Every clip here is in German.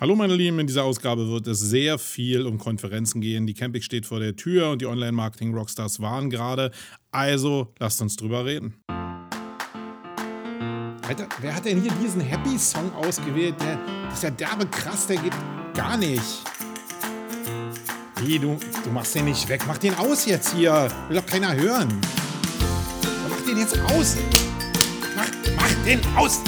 Hallo meine Lieben, in dieser Ausgabe wird es sehr viel um Konferenzen gehen. Die Camping steht vor der Tür und die Online-Marketing-Rockstars waren gerade. Also lasst uns drüber reden. Alter, wer hat denn hier diesen Happy-Song ausgewählt? Der, ist ja derbe krass, der geht gar nicht. Wie, du, du machst den nicht weg. Mach den aus jetzt hier. Will doch keiner hören. Mach den jetzt aus. Mach, mach den aus.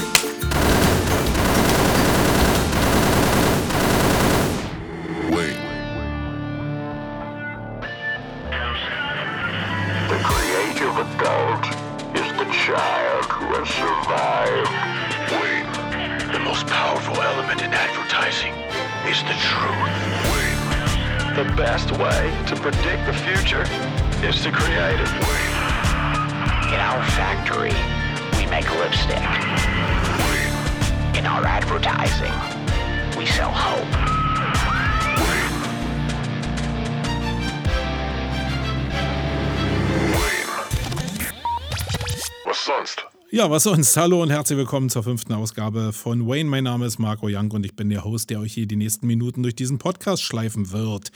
Ja, was sonst? Hallo und herzlich willkommen zur fünften Ausgabe von Wayne. Mein Name ist Marco Young und ich bin der Host, der euch hier die nächsten Minuten durch diesen Podcast schleifen wird.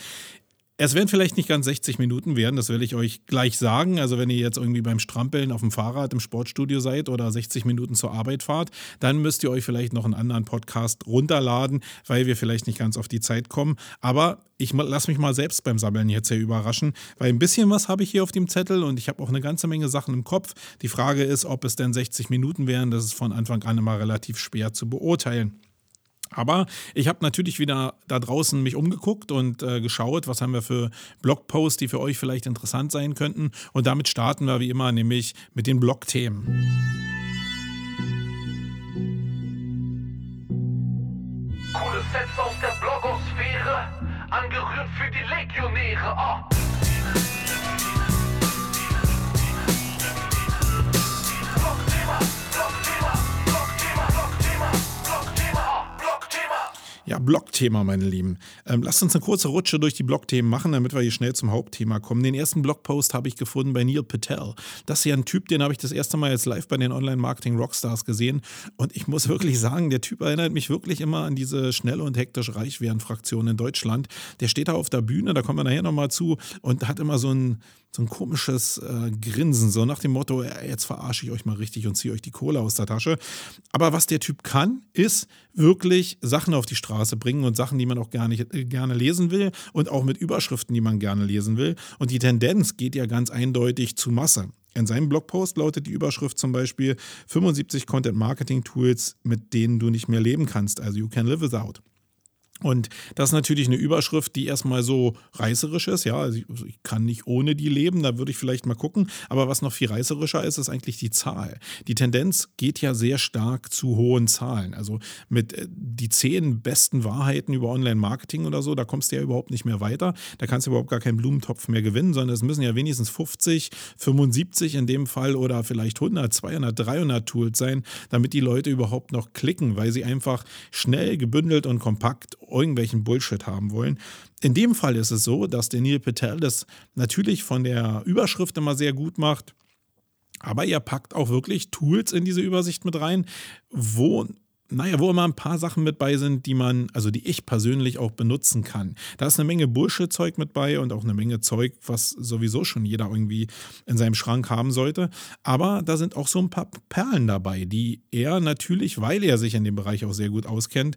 Es werden vielleicht nicht ganz 60 Minuten werden, das will ich euch gleich sagen. Also wenn ihr jetzt irgendwie beim Strampeln auf dem Fahrrad im Sportstudio seid oder 60 Minuten zur Arbeit fahrt, dann müsst ihr euch vielleicht noch einen anderen Podcast runterladen, weil wir vielleicht nicht ganz auf die Zeit kommen. Aber ich lasse mich mal selbst beim Sammeln jetzt hier überraschen, weil ein bisschen was habe ich hier auf dem Zettel und ich habe auch eine ganze Menge Sachen im Kopf. Die Frage ist, ob es denn 60 Minuten wären. Das ist von Anfang an immer relativ schwer zu beurteilen. Aber ich habe natürlich wieder da draußen mich umgeguckt und äh, geschaut, was haben wir für Blogposts, die für euch vielleicht interessant sein könnten. Und damit starten wir wie immer nämlich mit den Blogthemen. Coole Sets aus der Blogosphäre, angerührt für die Legionäre. Oh. Ja, Blogthema, meine Lieben. Ähm, lasst uns eine kurze Rutsche durch die Blogthemen machen, damit wir hier schnell zum Hauptthema kommen. Den ersten Blogpost habe ich gefunden bei Neil Patel. Das ist ja ein Typ, den habe ich das erste Mal jetzt live bei den Online-Marketing-Rockstars gesehen. Und ich muss wirklich sagen, der Typ erinnert mich wirklich immer an diese schnelle und hektisch reich werden Fraktion in Deutschland. Der steht da auf der Bühne, da kommen wir nachher nochmal zu, und hat immer so ein so ein komisches äh, Grinsen, so nach dem Motto, jetzt verarsche ich euch mal richtig und ziehe euch die Kohle aus der Tasche. Aber was der Typ kann, ist wirklich Sachen auf die Straße bringen und Sachen, die man auch gerne, äh, gerne lesen will und auch mit Überschriften, die man gerne lesen will. Und die Tendenz geht ja ganz eindeutig zu Masse. In seinem Blogpost lautet die Überschrift zum Beispiel 75 Content Marketing Tools, mit denen du nicht mehr leben kannst, also you can live without. Und das ist natürlich eine Überschrift, die erstmal so reißerisch ist. Ja, also ich, also ich, kann nicht ohne die leben, da würde ich vielleicht mal gucken. Aber was noch viel reißerischer ist, ist eigentlich die Zahl. Die Tendenz geht ja sehr stark zu hohen Zahlen. Also mit äh, die zehn besten Wahrheiten über Online-Marketing oder so, da kommst du ja überhaupt nicht mehr weiter. Da kannst du überhaupt gar keinen Blumentopf mehr gewinnen, sondern es müssen ja wenigstens 50, 75 in dem Fall oder vielleicht 100, 200, 300 Tools sein, damit die Leute überhaupt noch klicken, weil sie einfach schnell, gebündelt und kompakt irgendwelchen Bullshit haben wollen. In dem Fall ist es so, dass der Neil Patel das natürlich von der Überschrift immer sehr gut macht. Aber er packt auch wirklich Tools in diese Übersicht mit rein, wo naja, wo immer ein paar Sachen mit bei sind, die man, also die ich persönlich auch benutzen kann. Da ist eine Menge Bullshit-Zeug mit bei und auch eine Menge Zeug, was sowieso schon jeder irgendwie in seinem Schrank haben sollte. Aber da sind auch so ein paar Perlen dabei, die er natürlich, weil er sich in dem Bereich auch sehr gut auskennt,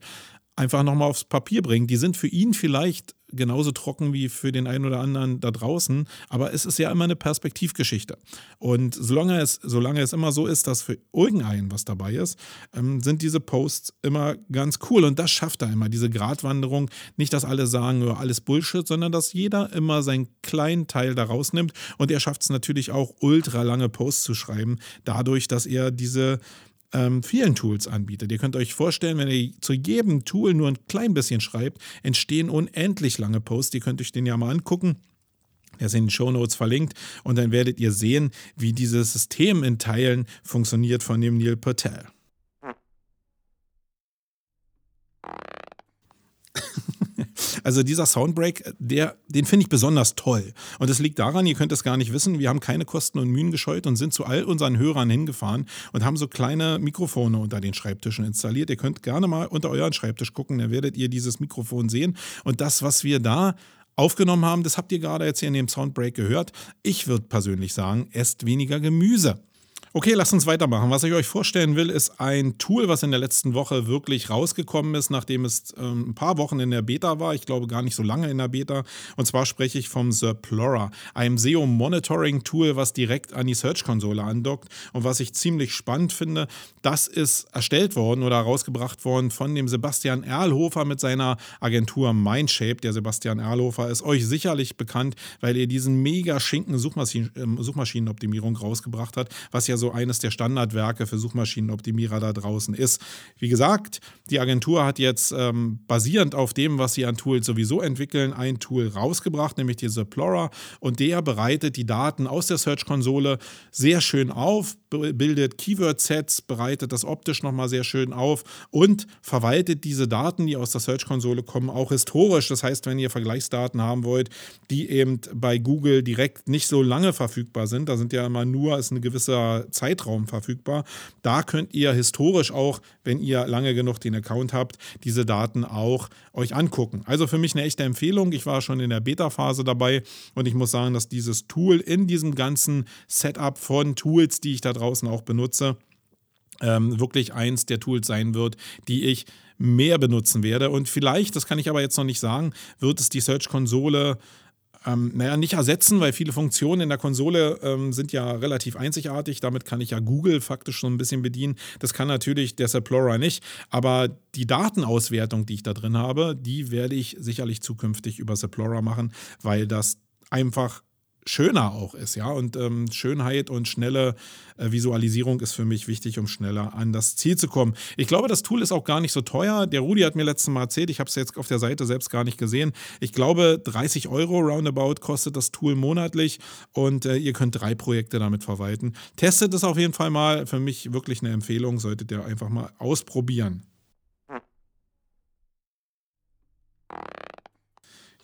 einfach nochmal aufs Papier bringen. Die sind für ihn vielleicht genauso trocken wie für den einen oder anderen da draußen, aber es ist ja immer eine Perspektivgeschichte. Und solange es, solange es immer so ist, dass für irgendeinen was dabei ist, ähm, sind diese Posts immer ganz cool. Und das schafft er immer, diese Gratwanderung. Nicht, dass alle sagen, alles Bullshit, sondern dass jeder immer seinen kleinen Teil da rausnimmt. Und er schafft es natürlich auch, ultra lange Posts zu schreiben, dadurch, dass er diese ähm, vielen Tools anbietet. Ihr könnt euch vorstellen, wenn ihr zu jedem Tool nur ein klein bisschen schreibt, entstehen unendlich lange Posts. Ihr könnt euch den ja mal angucken. Der ist in den Show Notes verlinkt und dann werdet ihr sehen, wie dieses System in Teilen funktioniert von dem Neil Patel. Also dieser Soundbreak, der, den finde ich besonders toll. Und das liegt daran, ihr könnt es gar nicht wissen, wir haben keine Kosten und Mühen gescheut und sind zu all unseren Hörern hingefahren und haben so kleine Mikrofone unter den Schreibtischen installiert. Ihr könnt gerne mal unter euren Schreibtisch gucken, da werdet ihr dieses Mikrofon sehen. Und das, was wir da aufgenommen haben, das habt ihr gerade jetzt hier in dem Soundbreak gehört. Ich würde persönlich sagen, esst weniger Gemüse. Okay, lasst uns weitermachen. Was ich euch vorstellen will, ist ein Tool, was in der letzten Woche wirklich rausgekommen ist, nachdem es ähm, ein paar Wochen in der Beta war. Ich glaube gar nicht so lange in der Beta. Und zwar spreche ich vom Zerplora, einem SEO-Monitoring-Tool, was direkt an die Search-Konsole andockt. Und was ich ziemlich spannend finde, das ist erstellt worden oder rausgebracht worden von dem Sebastian Erlhofer mit seiner Agentur Mindshape. Der Sebastian Erlhofer ist euch sicherlich bekannt, weil er diesen mega schinken Suchmaschinen, äh, Suchmaschinenoptimierung rausgebracht hat, was ja so eines der Standardwerke für Suchmaschinenoptimierer da draußen ist. Wie gesagt, die Agentur hat jetzt ähm, basierend auf dem, was sie an Tools sowieso entwickeln, ein Tool rausgebracht, nämlich die Zeplora. Und der bereitet die Daten aus der Search-Konsole sehr schön auf, bildet Keyword-Sets, bereitet das optisch nochmal sehr schön auf und verwaltet diese Daten, die aus der Search-Konsole kommen, auch historisch. Das heißt, wenn ihr Vergleichsdaten haben wollt, die eben bei Google direkt nicht so lange verfügbar sind, da sind ja immer nur, ist ein gewisser Zeitraum verfügbar. Da könnt ihr historisch auch, wenn ihr lange genug den Account habt, diese Daten auch euch angucken. Also für mich eine echte Empfehlung. Ich war schon in der Beta-Phase dabei und ich muss sagen, dass dieses Tool in diesem ganzen Setup von Tools, die ich da draußen auch benutze, ähm, wirklich eins der Tools sein wird, die ich mehr benutzen werde. Und vielleicht, das kann ich aber jetzt noch nicht sagen, wird es die Search-Konsole ähm, naja, nicht ersetzen, weil viele Funktionen in der Konsole ähm, sind ja relativ einzigartig. Damit kann ich ja Google faktisch schon ein bisschen bedienen. Das kann natürlich der Seplora nicht. Aber die Datenauswertung, die ich da drin habe, die werde ich sicherlich zukünftig über Seplora machen, weil das einfach schöner auch ist, ja. Und ähm, Schönheit und schnelle äh, Visualisierung ist für mich wichtig, um schneller an das Ziel zu kommen. Ich glaube, das Tool ist auch gar nicht so teuer. Der Rudi hat mir letztes Mal erzählt, ich habe es jetzt auf der Seite selbst gar nicht gesehen. Ich glaube, 30 Euro roundabout kostet das Tool monatlich und äh, ihr könnt drei Projekte damit verwalten. Testet es auf jeden Fall mal. Für mich wirklich eine Empfehlung, solltet ihr einfach mal ausprobieren.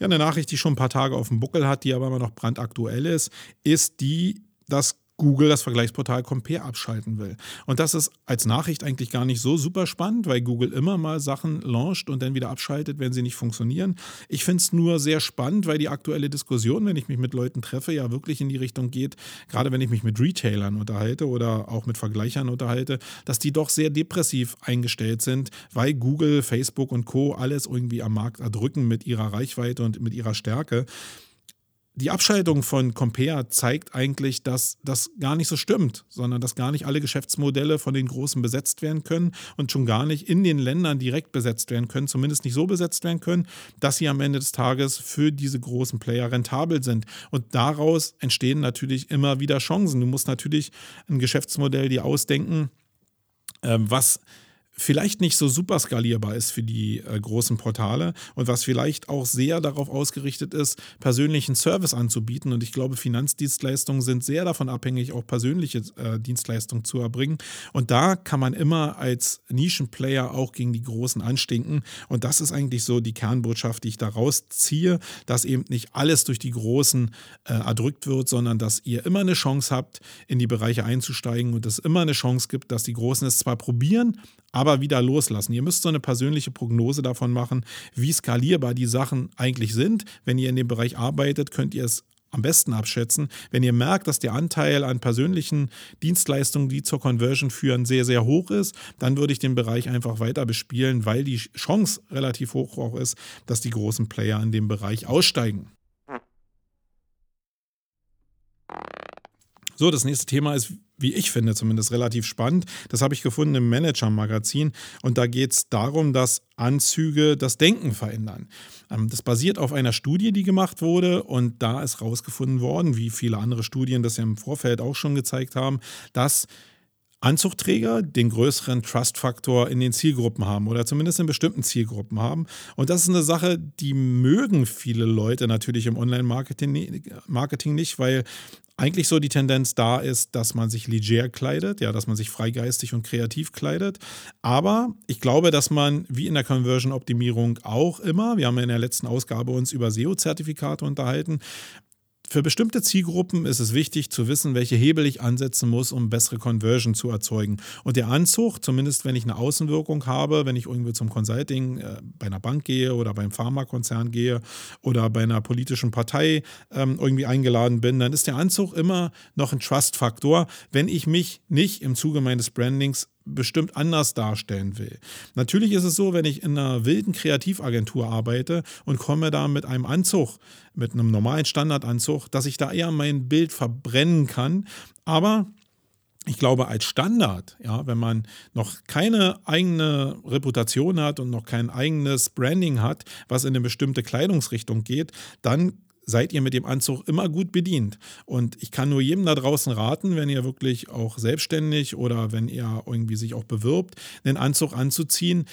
Ja, eine Nachricht, die schon ein paar Tage auf dem Buckel hat, die aber immer noch brandaktuell ist, ist die, dass Google das Vergleichsportal Compare abschalten will. Und das ist als Nachricht eigentlich gar nicht so super spannend, weil Google immer mal Sachen launcht und dann wieder abschaltet, wenn sie nicht funktionieren. Ich finde es nur sehr spannend, weil die aktuelle Diskussion, wenn ich mich mit Leuten treffe, ja wirklich in die Richtung geht, gerade wenn ich mich mit Retailern unterhalte oder auch mit Vergleichern unterhalte, dass die doch sehr depressiv eingestellt sind, weil Google, Facebook und Co. alles irgendwie am Markt erdrücken mit ihrer Reichweite und mit ihrer Stärke die Abschaltung von Compare zeigt eigentlich, dass das gar nicht so stimmt, sondern dass gar nicht alle Geschäftsmodelle von den Großen besetzt werden können und schon gar nicht in den Ländern direkt besetzt werden können, zumindest nicht so besetzt werden können, dass sie am Ende des Tages für diese großen Player rentabel sind. Und daraus entstehen natürlich immer wieder Chancen. Du musst natürlich ein Geschäftsmodell dir ausdenken, ähm, was vielleicht nicht so super skalierbar ist für die äh, großen Portale und was vielleicht auch sehr darauf ausgerichtet ist, persönlichen Service anzubieten. Und ich glaube, Finanzdienstleistungen sind sehr davon abhängig, auch persönliche äh, Dienstleistungen zu erbringen. Und da kann man immer als Nischenplayer auch gegen die Großen anstinken. Und das ist eigentlich so die Kernbotschaft, die ich daraus ziehe, dass eben nicht alles durch die Großen äh, erdrückt wird, sondern dass ihr immer eine Chance habt, in die Bereiche einzusteigen und es immer eine Chance gibt, dass die Großen es zwar probieren, aber wieder loslassen. Ihr müsst so eine persönliche Prognose davon machen, wie skalierbar die Sachen eigentlich sind. Wenn ihr in dem Bereich arbeitet, könnt ihr es am besten abschätzen. Wenn ihr merkt, dass der Anteil an persönlichen Dienstleistungen, die zur Conversion führen, sehr, sehr hoch ist, dann würde ich den Bereich einfach weiter bespielen, weil die Chance relativ hoch auch ist, dass die großen Player in dem Bereich aussteigen. So, das nächste Thema ist, wie ich finde, zumindest relativ spannend. Das habe ich gefunden im Manager-Magazin und da geht es darum, dass Anzüge das Denken verändern. Ähm, das basiert auf einer Studie, die gemacht wurde und da ist rausgefunden worden, wie viele andere Studien das ja im Vorfeld auch schon gezeigt haben, dass Anzugträger den größeren Trust-Faktor in den Zielgruppen haben oder zumindest in bestimmten Zielgruppen haben. Und das ist eine Sache, die mögen viele Leute natürlich im Online-Marketing Marketing nicht, weil eigentlich so die Tendenz da ist, dass man sich leger kleidet, ja, dass man sich freigeistig und kreativ kleidet. Aber ich glaube, dass man wie in der Conversion-Optimierung auch immer, wir haben ja in der letzten Ausgabe uns über SEO-Zertifikate unterhalten, für bestimmte Zielgruppen ist es wichtig zu wissen, welche Hebel ich ansetzen muss, um bessere Conversion zu erzeugen. Und der Anzug, zumindest wenn ich eine Außenwirkung habe, wenn ich irgendwie zum Consulting äh, bei einer Bank gehe oder beim Pharmakonzern gehe oder bei einer politischen Partei ähm, irgendwie eingeladen bin, dann ist der Anzug immer noch ein Trust-Faktor, wenn ich mich nicht im Zuge meines Brandings bestimmt anders darstellen will. Natürlich ist es so, wenn ich in einer wilden Kreativagentur arbeite und komme da mit einem Anzug, mit einem normalen Standardanzug, dass ich da eher mein Bild verbrennen kann. Aber ich glaube, als Standard, ja, wenn man noch keine eigene Reputation hat und noch kein eigenes Branding hat, was in eine bestimmte Kleidungsrichtung geht, dann seid ihr mit dem Anzug immer gut bedient. Und ich kann nur jedem da draußen raten, wenn ihr wirklich auch selbstständig oder wenn ihr irgendwie sich auch bewirbt, einen Anzug anzuziehen.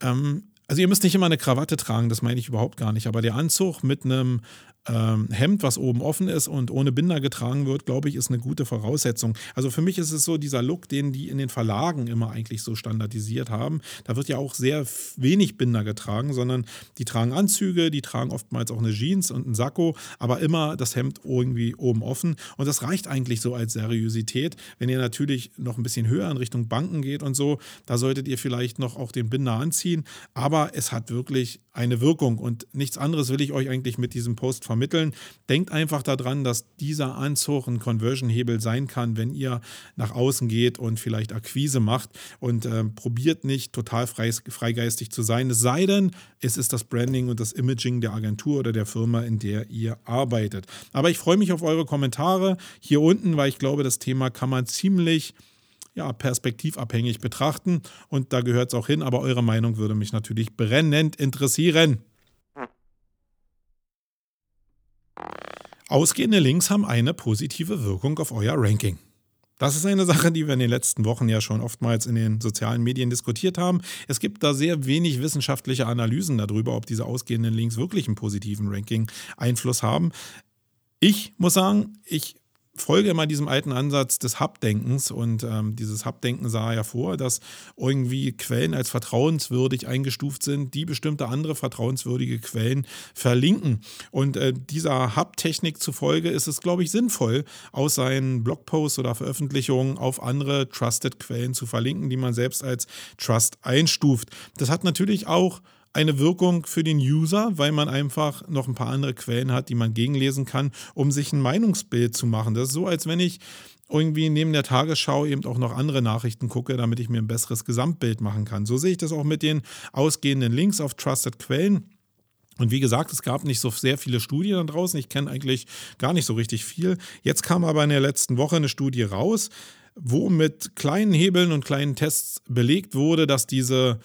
Ähm, also ihr müsst nicht immer eine Krawatte tragen, das meine ich überhaupt gar nicht, aber der Anzug mit einem ähm, Hemd, was oben offen ist und ohne Binder getragen wird, glaube ich, ist eine gute Voraussetzung. Also für mich ist es so dieser Look, den die in den Verlagen immer eigentlich so standardisiert haben. Da wird ja auch sehr wenig Binder getragen, sondern die tragen Anzüge, die tragen oftmals auch eine Jeans und einen Sakko, aber immer das Hemd irgendwie oben offen. Und das reicht eigentlich so als Seriosität. Wenn ihr natürlich noch ein bisschen höher in Richtung Banken geht und so, da solltet ihr vielleicht noch auch den Binder anziehen. Aber es hat wirklich eine Wirkung und nichts anderes will ich euch eigentlich mit diesem Post vermitteln. Denkt einfach daran, dass dieser Anzug ein Conversion-Hebel sein kann, wenn ihr nach außen geht und vielleicht Akquise macht und äh, probiert nicht total frei, freigeistig zu sein. Es sei denn, es ist das Branding und das Imaging der Agentur oder der Firma, in der ihr arbeitet. Aber ich freue mich auf eure Kommentare hier unten, weil ich glaube, das Thema kann man ziemlich ja, perspektivabhängig betrachten und da gehört es auch hin, aber eure Meinung würde mich natürlich brennend interessieren. Ausgehende Links haben eine positive Wirkung auf euer Ranking. Das ist eine Sache, die wir in den letzten Wochen ja schon oftmals in den sozialen Medien diskutiert haben. Es gibt da sehr wenig wissenschaftliche Analysen darüber, ob diese ausgehenden Links wirklich einen positiven Ranking-Einfluss haben. Ich muss sagen, ich folge immer diesem alten Ansatz des Hub-Denkens und ähm, dieses Hub-Denken sah ja vor, dass irgendwie Quellen als vertrauenswürdig eingestuft sind, die bestimmte andere vertrauenswürdige Quellen verlinken. Und äh, dieser Hub-Technik zufolge ist es, glaube ich, sinnvoll, aus seinen Blogposts oder Veröffentlichungen auf andere Trusted-Quellen zu verlinken, die man selbst als Trust einstuft. Das hat natürlich auch eine Wirkung für den User, weil man einfach noch ein paar andere Quellen hat, die man gegenlesen kann, um sich ein Meinungsbild zu machen. Das ist so, als wenn ich irgendwie neben der Tagesschau eben auch noch andere Nachrichten gucke, damit ich mir ein besseres Gesamtbild machen kann. So sehe ich das auch mit den ausgehenden Links auf Trusted Quellen. Und wie gesagt, es gab nicht so sehr viele Studien da draußen. Ich kenne eigentlich gar nicht so richtig viel. Jetzt kam aber in der letzten Woche eine Studie raus, wo mit kleinen Hebeln und kleinen Tests belegt wurde, dass diese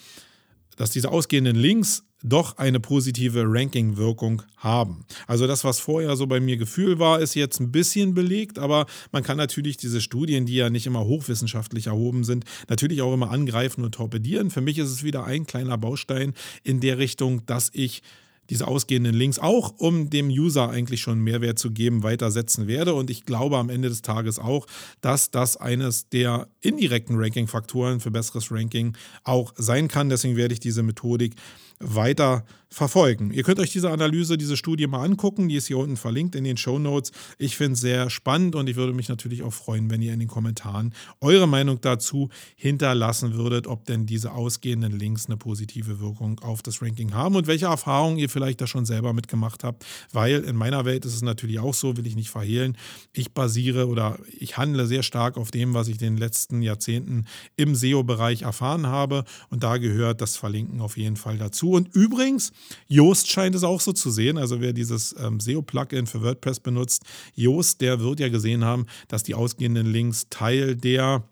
dass diese ausgehenden Links doch eine positive Ranking-Wirkung haben. Also das, was vorher so bei mir Gefühl war, ist jetzt ein bisschen belegt, aber man kann natürlich diese Studien, die ja nicht immer hochwissenschaftlich erhoben sind, natürlich auch immer angreifen und torpedieren. Für mich ist es wieder ein kleiner Baustein in der Richtung, dass ich diese ausgehenden Links auch, um dem User eigentlich schon Mehrwert zu geben, weitersetzen werde. Und ich glaube am Ende des Tages auch, dass das eines der indirekten Ranking-Faktoren für besseres Ranking auch sein kann. Deswegen werde ich diese Methodik weiter verfolgen. Ihr könnt euch diese Analyse, diese Studie mal angucken. Die ist hier unten verlinkt in den Show Notes. Ich finde es sehr spannend und ich würde mich natürlich auch freuen, wenn ihr in den Kommentaren eure Meinung dazu hinterlassen würdet, ob denn diese ausgehenden Links eine positive Wirkung auf das Ranking haben und welche Erfahrungen ihr vielleicht da schon selber mitgemacht habt. Weil in meiner Welt ist es natürlich auch so, will ich nicht verhehlen. Ich basiere oder ich handle sehr stark auf dem, was ich in den letzten Jahrzehnten im SEO-Bereich erfahren habe. Und da gehört das Verlinken auf jeden Fall dazu. Und übrigens, Yoast scheint es auch so zu sehen. Also wer dieses ähm, SEO-Plugin für WordPress benutzt, Yoast, der wird ja gesehen haben, dass die ausgehenden Links Teil der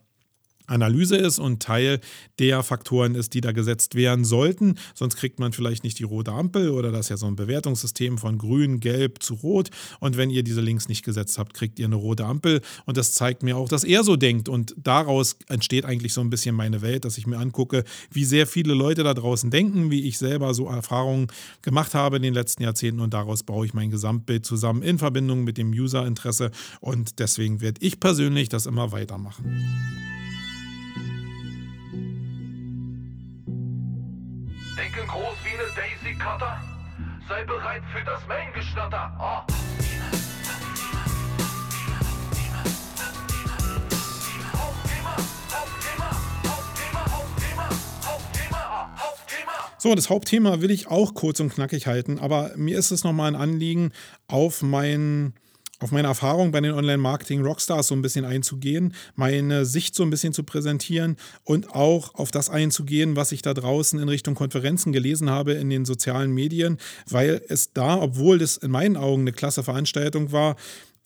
Analyse ist und Teil der Faktoren ist, die da gesetzt werden sollten. Sonst kriegt man vielleicht nicht die rote Ampel oder das ist ja so ein Bewertungssystem von grün, gelb zu rot. Und wenn ihr diese Links nicht gesetzt habt, kriegt ihr eine rote Ampel. Und das zeigt mir auch, dass er so denkt. Und daraus entsteht eigentlich so ein bisschen meine Welt, dass ich mir angucke, wie sehr viele Leute da draußen denken, wie ich selber so Erfahrungen gemacht habe in den letzten Jahrzehnten. Und daraus baue ich mein Gesamtbild zusammen in Verbindung mit dem User-Interesse. Und deswegen werde ich persönlich das immer weitermachen. Cutter. Sei bereit für das ah, Hauptthema. So, das Hauptthema will ich auch kurz und knackig halten, aber mir ist es nochmal ein Anliegen, auf mein auf meine Erfahrung bei den Online-Marketing-Rockstars so ein bisschen einzugehen, meine Sicht so ein bisschen zu präsentieren und auch auf das einzugehen, was ich da draußen in Richtung Konferenzen gelesen habe in den sozialen Medien, weil es da, obwohl das in meinen Augen eine klasse Veranstaltung war,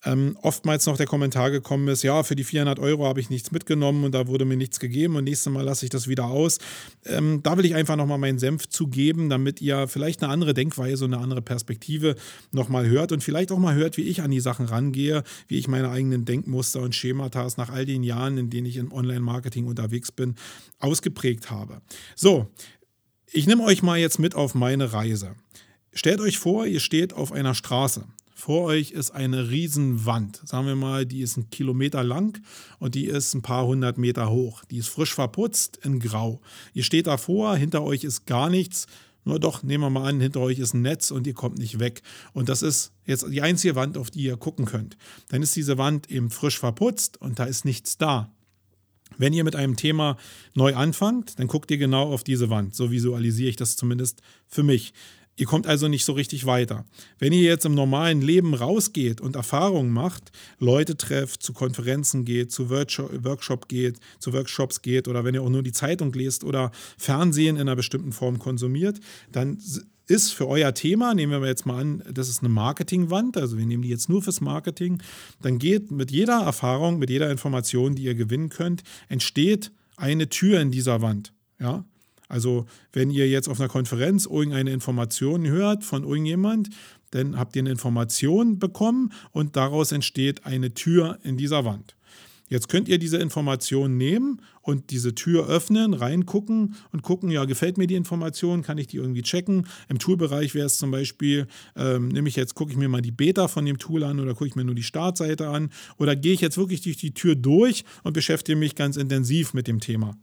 ähm, oftmals noch der Kommentar gekommen ist, ja, für die 400 Euro habe ich nichts mitgenommen und da wurde mir nichts gegeben und nächstes Mal lasse ich das wieder aus. Ähm, da will ich einfach nochmal meinen Senf zugeben, damit ihr vielleicht eine andere Denkweise und eine andere Perspektive nochmal hört und vielleicht auch mal hört, wie ich an die Sachen rangehe, wie ich meine eigenen Denkmuster und Schemata nach all den Jahren, in denen ich im Online-Marketing unterwegs bin, ausgeprägt habe. So, ich nehme euch mal jetzt mit auf meine Reise. Stellt euch vor, ihr steht auf einer Straße. Vor euch ist eine Riesenwand. Sagen wir mal, die ist ein Kilometer lang und die ist ein paar hundert Meter hoch. Die ist frisch verputzt in Grau. Ihr steht davor, hinter euch ist gar nichts. Nur doch, nehmen wir mal an, hinter euch ist ein Netz und ihr kommt nicht weg. Und das ist jetzt die einzige Wand, auf die ihr gucken könnt. Dann ist diese Wand eben frisch verputzt und da ist nichts da. Wenn ihr mit einem Thema neu anfangt, dann guckt ihr genau auf diese Wand. So visualisiere ich das zumindest für mich. Ihr kommt also nicht so richtig weiter. Wenn ihr jetzt im normalen Leben rausgeht und Erfahrungen macht, Leute trefft, zu Konferenzen geht, zu Workshop geht, zu Workshops geht oder wenn ihr auch nur die Zeitung lest oder Fernsehen in einer bestimmten Form konsumiert, dann ist für euer Thema, nehmen wir jetzt mal an, das ist eine Marketingwand, also wir nehmen die jetzt nur fürs Marketing, dann geht mit jeder Erfahrung, mit jeder Information, die ihr gewinnen könnt, entsteht eine Tür in dieser Wand. Ja, also wenn ihr jetzt auf einer Konferenz irgendeine Information hört von irgendjemand, dann habt ihr eine Information bekommen und daraus entsteht eine Tür in dieser Wand. Jetzt könnt ihr diese Information nehmen und diese Tür öffnen, reingucken und gucken, ja, gefällt mir die Information, kann ich die irgendwie checken. Im Toolbereich wäre es zum Beispiel, ähm, nehme ich jetzt, gucke ich mir mal die Beta von dem Tool an oder gucke ich mir nur die Startseite an oder gehe ich jetzt wirklich durch die Tür durch und beschäftige mich ganz intensiv mit dem Thema.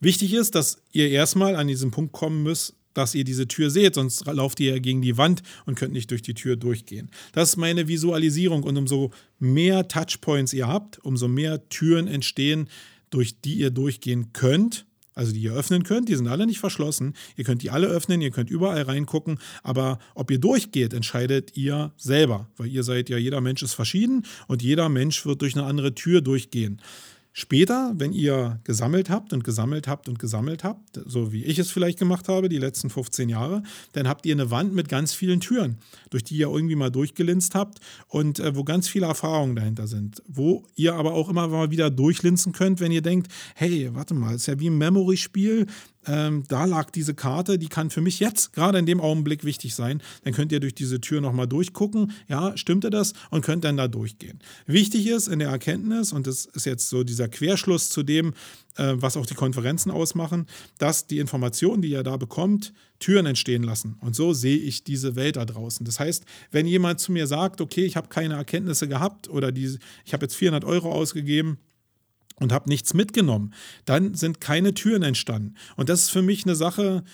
Wichtig ist, dass ihr erstmal an diesen Punkt kommen müsst, dass ihr diese Tür seht, sonst lauft ihr gegen die Wand und könnt nicht durch die Tür durchgehen. Das ist meine Visualisierung und umso mehr Touchpoints ihr habt, umso mehr Türen entstehen, durch die ihr durchgehen könnt, also die ihr öffnen könnt, die sind alle nicht verschlossen. Ihr könnt die alle öffnen, ihr könnt überall reingucken, aber ob ihr durchgeht, entscheidet ihr selber, weil ihr seid ja, jeder Mensch ist verschieden und jeder Mensch wird durch eine andere Tür durchgehen. Später, wenn ihr gesammelt habt und gesammelt habt und gesammelt habt, so wie ich es vielleicht gemacht habe, die letzten 15 Jahre, dann habt ihr eine Wand mit ganz vielen Türen, durch die ihr irgendwie mal durchgelinst habt und äh, wo ganz viele Erfahrungen dahinter sind. Wo ihr aber auch immer mal wieder durchlinsen könnt, wenn ihr denkt, hey, warte mal, ist ja wie ein Memory-Spiel, ähm, da lag diese Karte, die kann für mich jetzt gerade in dem Augenblick wichtig sein. Dann könnt ihr durch diese Tür nochmal durchgucken, ja, stimmte das und könnt dann da durchgehen. Wichtig ist in der Erkenntnis, und das ist jetzt so dieser Querschluss zu dem, äh, was auch die Konferenzen ausmachen, dass die Informationen, die ihr da bekommt, Türen entstehen lassen. Und so sehe ich diese Welt da draußen. Das heißt, wenn jemand zu mir sagt, okay, ich habe keine Erkenntnisse gehabt oder die, ich habe jetzt 400 Euro ausgegeben, und habe nichts mitgenommen, dann sind keine Türen entstanden. Und das ist für mich eine Sache,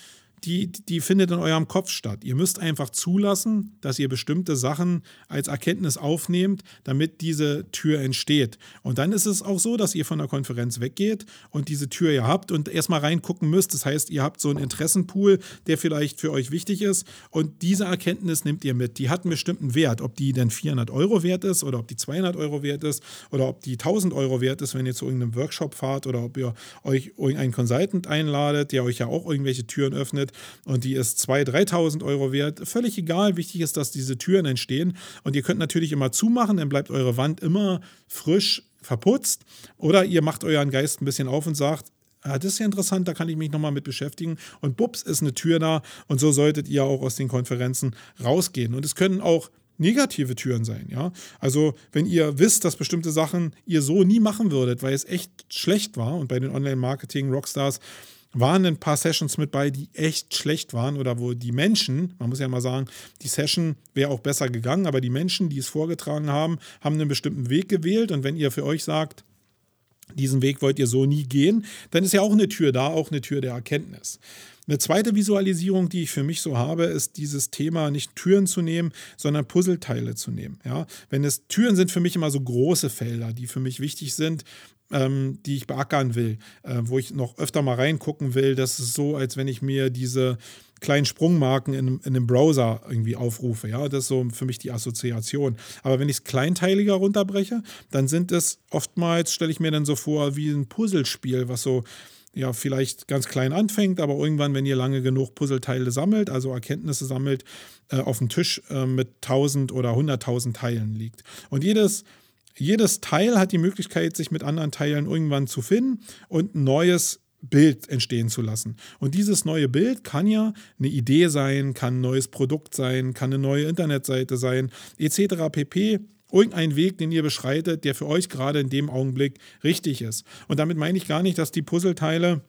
die, die findet in eurem Kopf statt. Ihr müsst einfach zulassen, dass ihr bestimmte Sachen als Erkenntnis aufnehmt, damit diese Tür entsteht. Und dann ist es auch so, dass ihr von der Konferenz weggeht und diese Tür ihr habt und erstmal reingucken müsst. Das heißt, ihr habt so einen Interessenpool, der vielleicht für euch wichtig ist und diese Erkenntnis nehmt ihr mit. Die hat einen bestimmten Wert, ob die denn 400 Euro wert ist oder ob die 200 Euro wert ist oder ob die 1000 Euro wert ist, wenn ihr zu irgendeinem Workshop fahrt oder ob ihr euch irgendeinen Consultant einladet, der euch ja auch irgendwelche Türen öffnet und die ist 2.000, 3.000 Euro wert. Völlig egal. Wichtig ist, dass diese Türen entstehen. Und ihr könnt natürlich immer zumachen, dann bleibt eure Wand immer frisch verputzt. Oder ihr macht euren Geist ein bisschen auf und sagt, ah, das ist ja interessant, da kann ich mich nochmal mit beschäftigen. Und bups, ist eine Tür da. Und so solltet ihr auch aus den Konferenzen rausgehen. Und es können auch negative Türen sein, ja. Also, wenn ihr wisst, dass bestimmte Sachen ihr so nie machen würdet, weil es echt schlecht war und bei den Online-Marketing-Rockstars waren ein paar Sessions mit bei, die echt schlecht waren oder wo die Menschen, man muss ja mal sagen, die Session wäre auch besser gegangen, aber die Menschen, die es vorgetragen haben, haben einen bestimmten Weg gewählt und wenn ihr für euch sagt, diesen Weg wollt ihr so nie gehen, dann ist ja auch eine Tür da, auch eine Tür der Erkenntnis. Eine zweite Visualisierung, die ich für mich so habe, ist dieses Thema nicht Türen zu nehmen, sondern Puzzleteile zu nehmen. Ja? Wenn es Türen sind für mich immer so große Felder, die für mich wichtig sind, ähm, die ich beackern will, äh, wo ich noch öfter mal reingucken will. Das ist so, als wenn ich mir diese kleinen Sprungmarken in, in einem Browser irgendwie aufrufe. Ja, das ist so für mich die Assoziation. Aber wenn ich es kleinteiliger runterbreche, dann sind es oftmals, stelle ich mir dann so vor, wie ein Puzzlespiel, was so ja vielleicht ganz klein anfängt, aber irgendwann, wenn ihr lange genug Puzzleteile sammelt, also Erkenntnisse sammelt, äh, auf dem Tisch äh, mit 1000 oder 100.000 Teilen liegt. Und jedes jedes Teil hat die Möglichkeit, sich mit anderen Teilen irgendwann zu finden und ein neues Bild entstehen zu lassen. Und dieses neue Bild kann ja eine Idee sein, kann ein neues Produkt sein, kann eine neue Internetseite sein, etc. pp irgendein Weg, den ihr beschreitet, der für euch gerade in dem Augenblick richtig ist. Und damit meine ich gar nicht, dass die Puzzleteile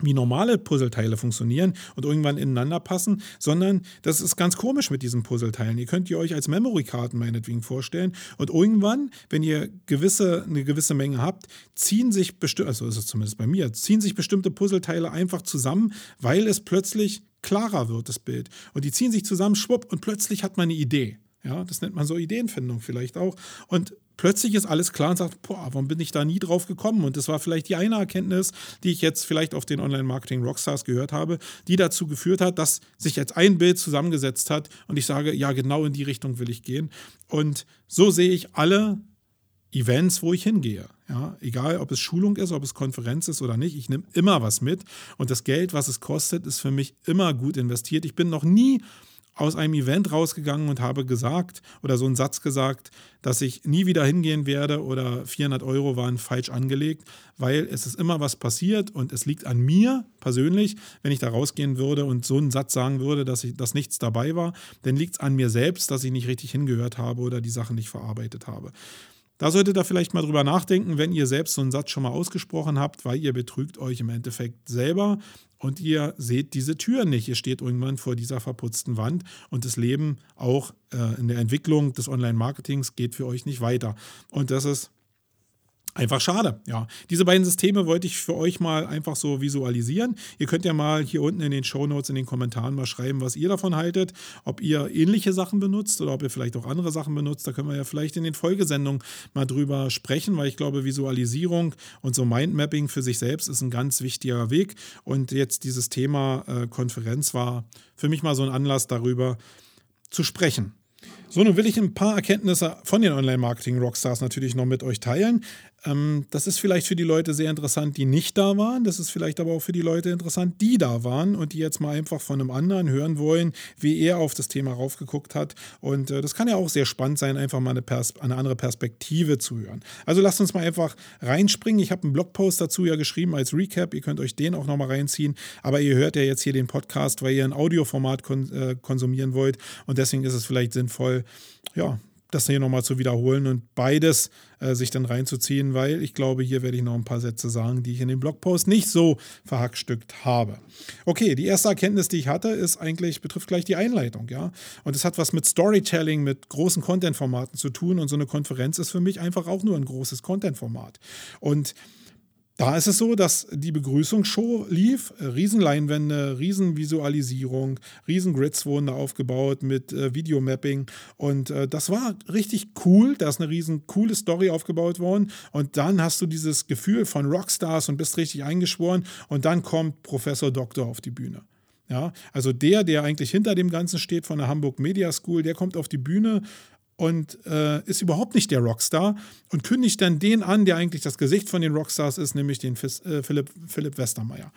wie normale Puzzleteile funktionieren und irgendwann ineinander passen, sondern das ist ganz komisch mit diesen Puzzleteilen. Ihr könnt ihr euch als Memory-Karten meinetwegen vorstellen und irgendwann, wenn ihr gewisse, eine gewisse Menge habt, ziehen sich bestimmte, also ist es zumindest bei mir, ziehen sich bestimmte Puzzleteile einfach zusammen, weil es plötzlich klarer wird, das Bild. Und die ziehen sich zusammen, schwupp, und plötzlich hat man eine Idee. Ja, das nennt man so Ideenfindung vielleicht auch. Und plötzlich ist alles klar und sagt, boah, warum bin ich da nie drauf gekommen? Und das war vielleicht die eine Erkenntnis, die ich jetzt vielleicht auf den Online-Marketing-Rockstars gehört habe, die dazu geführt hat, dass sich jetzt ein Bild zusammengesetzt hat und ich sage, ja, genau in die Richtung will ich gehen. Und so sehe ich alle Events, wo ich hingehe. Ja, egal, ob es Schulung ist, ob es Konferenz ist oder nicht, ich nehme immer was mit. Und das Geld, was es kostet, ist für mich immer gut investiert. Ich bin noch nie aus einem Event rausgegangen und habe gesagt oder so einen Satz gesagt, dass ich nie wieder hingehen werde oder 400 Euro waren falsch angelegt, weil es ist immer was passiert und es liegt an mir persönlich, wenn ich da rausgehen würde und so einen Satz sagen würde, dass, ich, dass nichts dabei war, dann liegt es an mir selbst, dass ich nicht richtig hingehört habe oder die Sachen nicht verarbeitet habe. Da solltet ihr vielleicht mal drüber nachdenken, wenn ihr selbst so einen Satz schon mal ausgesprochen habt, weil ihr betrügt euch im Endeffekt selber und ihr seht diese Tür nicht. Ihr steht irgendwann vor dieser verputzten Wand und das Leben auch äh, in der Entwicklung des Online-Marketings geht für euch nicht weiter. Und das ist Einfach schade, ja. Diese beiden Systeme wollte ich für euch mal einfach so visualisieren. Ihr könnt ja mal hier unten in den Show Notes in den Kommentaren mal schreiben, was ihr davon haltet, ob ihr ähnliche Sachen benutzt oder ob ihr vielleicht auch andere Sachen benutzt. Da können wir ja vielleicht in den Folgesendungen mal drüber sprechen, weil ich glaube, Visualisierung und so Mindmapping für sich selbst ist ein ganz wichtiger Weg. Und jetzt dieses Thema äh, Konferenz war für mich mal so ein Anlass darüber zu sprechen. So, nun will ich ein paar Erkenntnisse von den Online-Marketing-Rockstars natürlich noch mit euch teilen. Ähm, das ist vielleicht für die Leute sehr interessant, die nicht da waren. Das ist vielleicht aber auch für die Leute interessant, die da waren und die jetzt mal einfach von einem anderen hören wollen, wie er auf das Thema raufgeguckt hat. Und äh, das kann ja auch sehr spannend sein, einfach mal eine, eine, andere Perspektive zu hören. Also lasst uns mal einfach reinspringen. Ich habe einen Blogpost dazu ja geschrieben als Recap. Ihr könnt euch den auch nochmal reinziehen. Aber ihr hört ja jetzt hier den Podcast, weil ihr ein Audioformat kon äh, konsumieren wollt. Und deswegen ist es vielleicht sinnvoll, ja, das hier nochmal zu wiederholen und beides äh, sich dann reinzuziehen, weil ich glaube, hier werde ich noch ein paar Sätze sagen, die ich in dem Blogpost nicht so verhackstückt habe. Okay, die erste Erkenntnis, die ich hatte, ist eigentlich, betrifft gleich die Einleitung, ja. Und es hat was mit Storytelling, mit großen Content-Formaten zu tun und so eine Konferenz ist für mich einfach auch nur ein großes Content-Format. Und da ist es so, dass die Begrüßungsshow lief. Riesenleinwände, Riesenvisualisierung, Riesengrids wurden da aufgebaut mit äh, Videomapping. Und äh, das war richtig cool. Da ist eine riesen coole Story aufgebaut worden. Und dann hast du dieses Gefühl von Rockstars und bist richtig eingeschworen. Und dann kommt Professor Doktor auf die Bühne. Ja, also der, der eigentlich hinter dem Ganzen steht von der Hamburg Media School, der kommt auf die Bühne und äh, ist überhaupt nicht der Rockstar und kündigt dann den an, der eigentlich das Gesicht von den Rockstars ist, nämlich den Fis, äh, Philipp, Philipp Westermeier.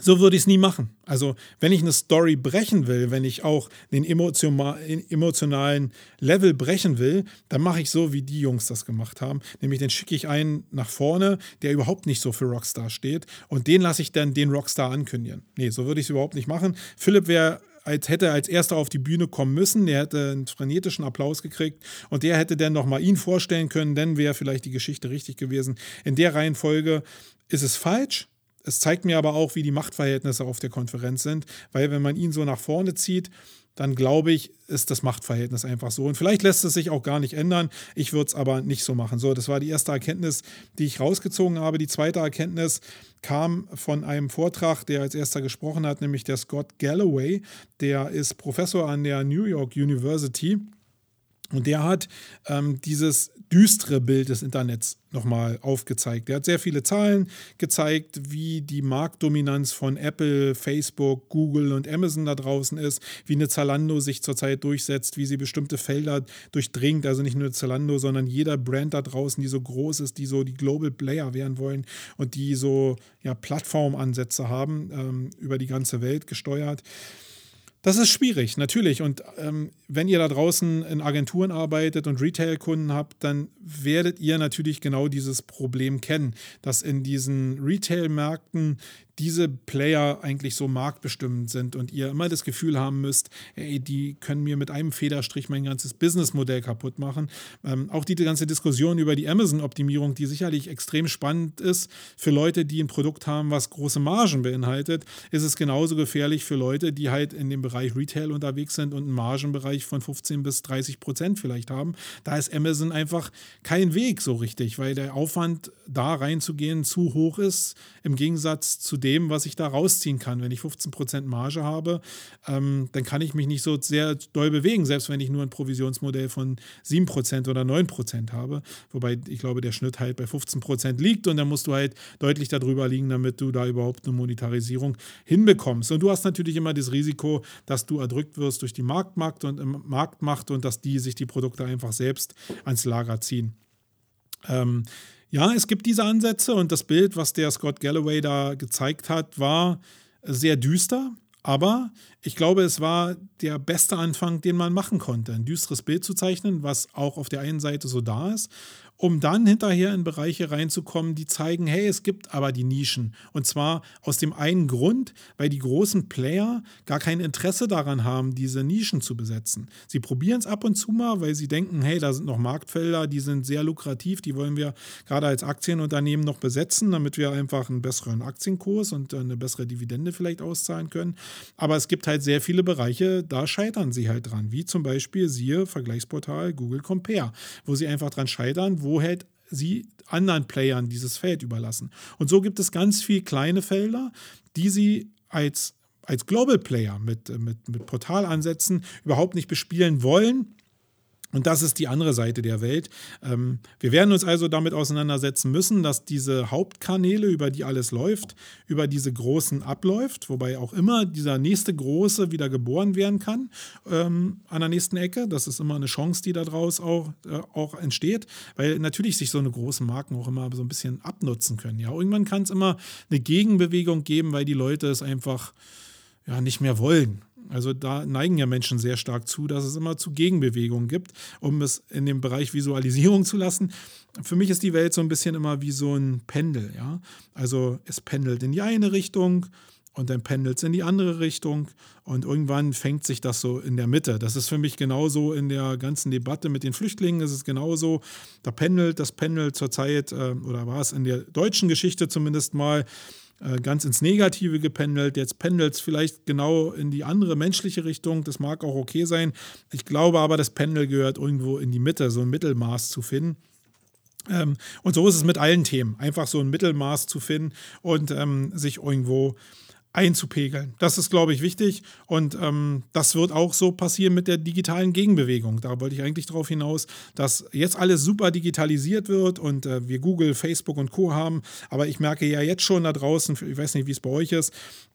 So würde ich es nie machen. Also, wenn ich eine Story brechen will, wenn ich auch den emotionalen Level brechen will, dann mache ich so, wie die Jungs das gemacht haben. Nämlich, den schicke ich einen nach vorne, der überhaupt nicht so für Rockstar steht. Und den lasse ich dann den Rockstar ankündigen. Nee, so würde ich es überhaupt nicht machen. Philipp wäre als hätte als erster auf die Bühne kommen müssen. Der hätte einen frenetischen Applaus gekriegt und der hätte dann nochmal ihn vorstellen können, dann wäre vielleicht die Geschichte richtig gewesen. In der Reihenfolge ist es falsch. Es zeigt mir aber auch, wie die Machtverhältnisse auf der Konferenz sind, weil wenn man ihn so nach vorne zieht, dann glaube ich, ist das Machtverhältnis einfach so. Und vielleicht lässt es sich auch gar nicht ändern. Ich würde es aber nicht so machen. So, das war die erste Erkenntnis, die ich rausgezogen habe. Die zweite Erkenntnis kam von einem Vortrag, der als erster gesprochen hat, nämlich der Scott Galloway. Der ist Professor an der New York University. Und der hat ähm, dieses düstere Bild des Internets nochmal aufgezeigt. Er hat sehr viele Zahlen gezeigt, wie die Marktdominanz von Apple, Facebook, Google und Amazon da draußen ist, wie eine Zalando sich zurzeit durchsetzt, wie sie bestimmte Felder durchdringt. Also nicht nur Zalando, sondern jeder Brand da draußen, die so groß ist, die so die Global Player werden wollen und die so ja, Plattformansätze haben, ähm, über die ganze Welt gesteuert. Das ist schwierig, natürlich. Und ähm, wenn ihr da draußen in Agenturen arbeitet und Retail-Kunden habt, dann werdet ihr natürlich genau dieses Problem kennen, dass in diesen Retail-Märkten diese Player eigentlich so marktbestimmend sind und ihr immer das Gefühl haben müsst, ey, die können mir mit einem Federstrich mein ganzes Businessmodell kaputt machen. Ähm, auch die ganze Diskussion über die Amazon-Optimierung, die sicherlich extrem spannend ist für Leute, die ein Produkt haben, was große Margen beinhaltet, ist es genauso gefährlich für Leute, die halt in dem Bereich Retail unterwegs sind und einen Margenbereich von 15 bis 30 Prozent vielleicht haben. Da ist Amazon einfach kein Weg so richtig, weil der Aufwand, da reinzugehen, zu hoch ist, im Gegensatz zu dem, was ich da rausziehen kann. Wenn ich 15% Marge habe, ähm, dann kann ich mich nicht so sehr doll bewegen, selbst wenn ich nur ein Provisionsmodell von 7% oder 9% habe. Wobei ich glaube, der Schnitt halt bei 15% liegt und dann musst du halt deutlich darüber liegen, damit du da überhaupt eine Monetarisierung hinbekommst. Und du hast natürlich immer das Risiko, dass du erdrückt wirst durch die Marktmacht und ähm, Marktmacht und dass die sich die Produkte einfach selbst ans Lager ziehen. Ähm, ja, es gibt diese Ansätze und das Bild, was der Scott Galloway da gezeigt hat, war sehr düster. Aber ich glaube, es war der beste Anfang, den man machen konnte, ein düsteres Bild zu zeichnen, was auch auf der einen Seite so da ist um dann hinterher in Bereiche reinzukommen, die zeigen, hey, es gibt aber die Nischen. Und zwar aus dem einen Grund, weil die großen Player gar kein Interesse daran haben, diese Nischen zu besetzen. Sie probieren es ab und zu mal, weil sie denken, hey, da sind noch Marktfelder, die sind sehr lukrativ, die wollen wir gerade als Aktienunternehmen noch besetzen, damit wir einfach einen besseren Aktienkurs und eine bessere Dividende vielleicht auszahlen können. Aber es gibt halt sehr viele Bereiche, da scheitern sie halt dran, wie zum Beispiel siehe Vergleichsportal Google Compare, wo sie einfach dran scheitern, wo wo halt sie anderen Playern dieses Feld überlassen. Und so gibt es ganz viele kleine Felder, die sie als, als Global Player mit, mit, mit Portalansätzen überhaupt nicht bespielen wollen und das ist die andere Seite der Welt. Ähm, wir werden uns also damit auseinandersetzen müssen, dass diese Hauptkanäle, über die alles läuft, über diese großen abläuft, wobei auch immer dieser nächste große wieder geboren werden kann ähm, an der nächsten Ecke. Das ist immer eine Chance, die daraus auch, äh, auch entsteht, weil natürlich sich so eine großen Marken auch immer so ein bisschen abnutzen können. Ja, irgendwann kann es immer eine Gegenbewegung geben, weil die Leute es einfach ja, nicht mehr wollen. Also da neigen ja Menschen sehr stark zu, dass es immer zu Gegenbewegungen gibt, um es in dem Bereich Visualisierung zu lassen. Für mich ist die Welt so ein bisschen immer wie so ein Pendel, ja. Also es pendelt in die eine Richtung und dann pendelt es in die andere Richtung und irgendwann fängt sich das so in der Mitte. Das ist für mich genauso in der ganzen Debatte mit den Flüchtlingen, ist es genauso. Da pendelt das Pendel zurzeit, äh, oder war es in der deutschen Geschichte zumindest mal, ganz ins Negative gependelt. Jetzt pendelt es vielleicht genau in die andere menschliche Richtung. Das mag auch okay sein. Ich glaube aber, das Pendel gehört irgendwo in die Mitte, so ein Mittelmaß zu finden. Ähm, und so ist es mit allen Themen. Einfach so ein Mittelmaß zu finden und ähm, sich irgendwo einzupegeln. Das ist, glaube ich, wichtig und ähm, das wird auch so passieren mit der digitalen Gegenbewegung. Da wollte ich eigentlich darauf hinaus, dass jetzt alles super digitalisiert wird und äh, wir Google, Facebook und Co haben, aber ich merke ja jetzt schon da draußen, ich weiß nicht, wie es bei euch ist,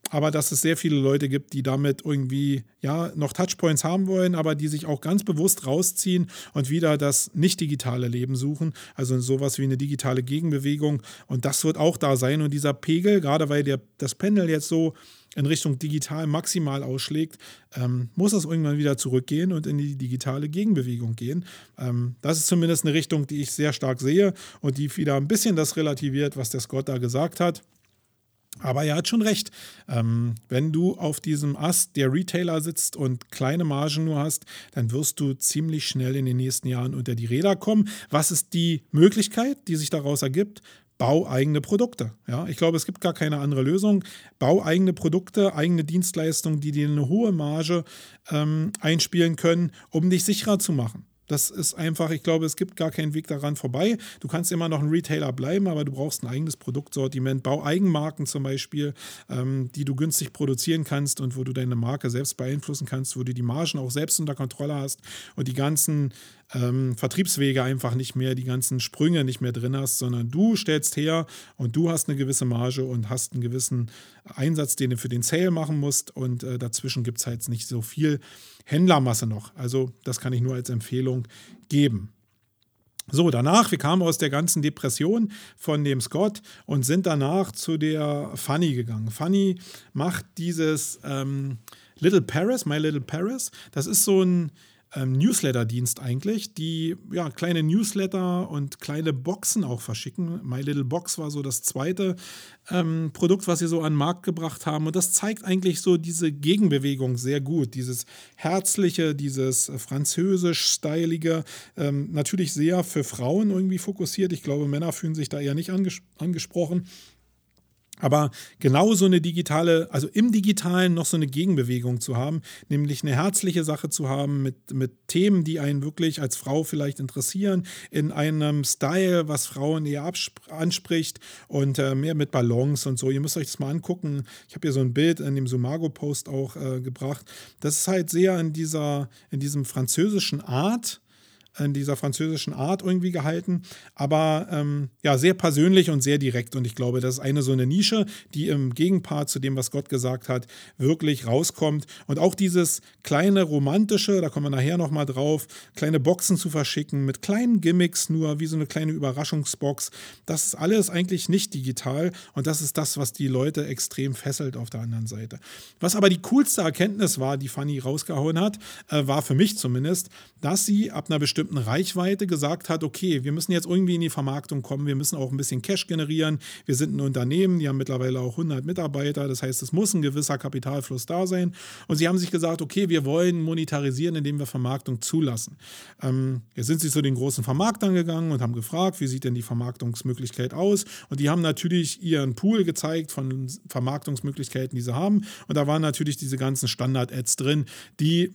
aber dass es sehr viele Leute gibt, die damit irgendwie ja noch Touchpoints haben wollen, aber die sich auch ganz bewusst rausziehen und wieder das nicht digitale Leben suchen, also sowas wie eine digitale Gegenbewegung und das wird auch da sein und dieser Pegel, gerade weil der, das Pendel jetzt so in Richtung digital maximal ausschlägt, ähm, muss es irgendwann wieder zurückgehen und in die digitale Gegenbewegung gehen. Ähm, das ist zumindest eine Richtung, die ich sehr stark sehe und die wieder ein bisschen das relativiert, was der Scott da gesagt hat. Aber er hat schon recht. Ähm, wenn du auf diesem Ast der Retailer sitzt und kleine Margen nur hast, dann wirst du ziemlich schnell in den nächsten Jahren unter die Räder kommen. Was ist die Möglichkeit, die sich daraus ergibt? Bau eigene Produkte. Ja, ich glaube, es gibt gar keine andere Lösung. Bau eigene Produkte, eigene Dienstleistungen, die dir eine hohe Marge ähm, einspielen können, um dich sicherer zu machen. Das ist einfach, ich glaube, es gibt gar keinen Weg daran vorbei. Du kannst immer noch ein Retailer bleiben, aber du brauchst ein eigenes Produktsortiment. Bau Eigenmarken zum Beispiel, ähm, die du günstig produzieren kannst und wo du deine Marke selbst beeinflussen kannst, wo du die Margen auch selbst unter Kontrolle hast und die ganzen ähm, Vertriebswege einfach nicht mehr, die ganzen Sprünge nicht mehr drin hast, sondern du stellst her und du hast eine gewisse Marge und hast einen gewissen Einsatz, den du für den Sale machen musst und äh, dazwischen gibt es halt nicht so viel Händlermasse noch. Also das kann ich nur als Empfehlung geben. So, danach, wir kamen aus der ganzen Depression von dem Scott und sind danach zu der Funny gegangen. Funny macht dieses ähm, Little Paris, My Little Paris. Das ist so ein ähm, Newsletter-Dienst eigentlich, die ja kleine Newsletter und kleine Boxen auch verschicken. My Little Box war so das zweite ähm, Produkt, was sie so an den Markt gebracht haben. Und das zeigt eigentlich so diese Gegenbewegung sehr gut. Dieses herzliche, dieses französisch-stylige, ähm, natürlich sehr für Frauen irgendwie fokussiert. Ich glaube, Männer fühlen sich da eher nicht anges angesprochen. Aber genau so eine digitale, also im Digitalen noch so eine Gegenbewegung zu haben, nämlich eine herzliche Sache zu haben mit, mit Themen, die einen wirklich als Frau vielleicht interessieren, in einem Style, was Frauen eher anspricht und äh, mehr mit Balance und so. Ihr müsst euch das mal angucken. Ich habe hier so ein Bild in dem Sumago-Post auch äh, gebracht. Das ist halt sehr in dieser, in diesem französischen Art in dieser französischen Art irgendwie gehalten, aber ähm, ja, sehr persönlich und sehr direkt. Und ich glaube, das ist eine so eine Nische, die im Gegenpart zu dem, was Gott gesagt hat, wirklich rauskommt. Und auch dieses kleine romantische, da kommen wir nachher nochmal drauf, kleine Boxen zu verschicken mit kleinen Gimmicks nur, wie so eine kleine Überraschungsbox, das ist alles eigentlich nicht digital und das ist das, was die Leute extrem fesselt auf der anderen Seite. Was aber die coolste Erkenntnis war, die Fanny rausgehauen hat, äh, war für mich zumindest, dass sie ab einer bestimmten bestimmten Reichweite gesagt hat, okay, wir müssen jetzt irgendwie in die Vermarktung kommen, wir müssen auch ein bisschen Cash generieren, wir sind ein Unternehmen, die haben mittlerweile auch 100 Mitarbeiter, das heißt, es muss ein gewisser Kapitalfluss da sein. Und sie haben sich gesagt, okay, wir wollen monetarisieren, indem wir Vermarktung zulassen. Ähm, jetzt sind sie zu den großen Vermarktern gegangen und haben gefragt, wie sieht denn die Vermarktungsmöglichkeit aus? Und die haben natürlich ihren Pool gezeigt von Vermarktungsmöglichkeiten, die sie haben. Und da waren natürlich diese ganzen Standard-Ads drin, die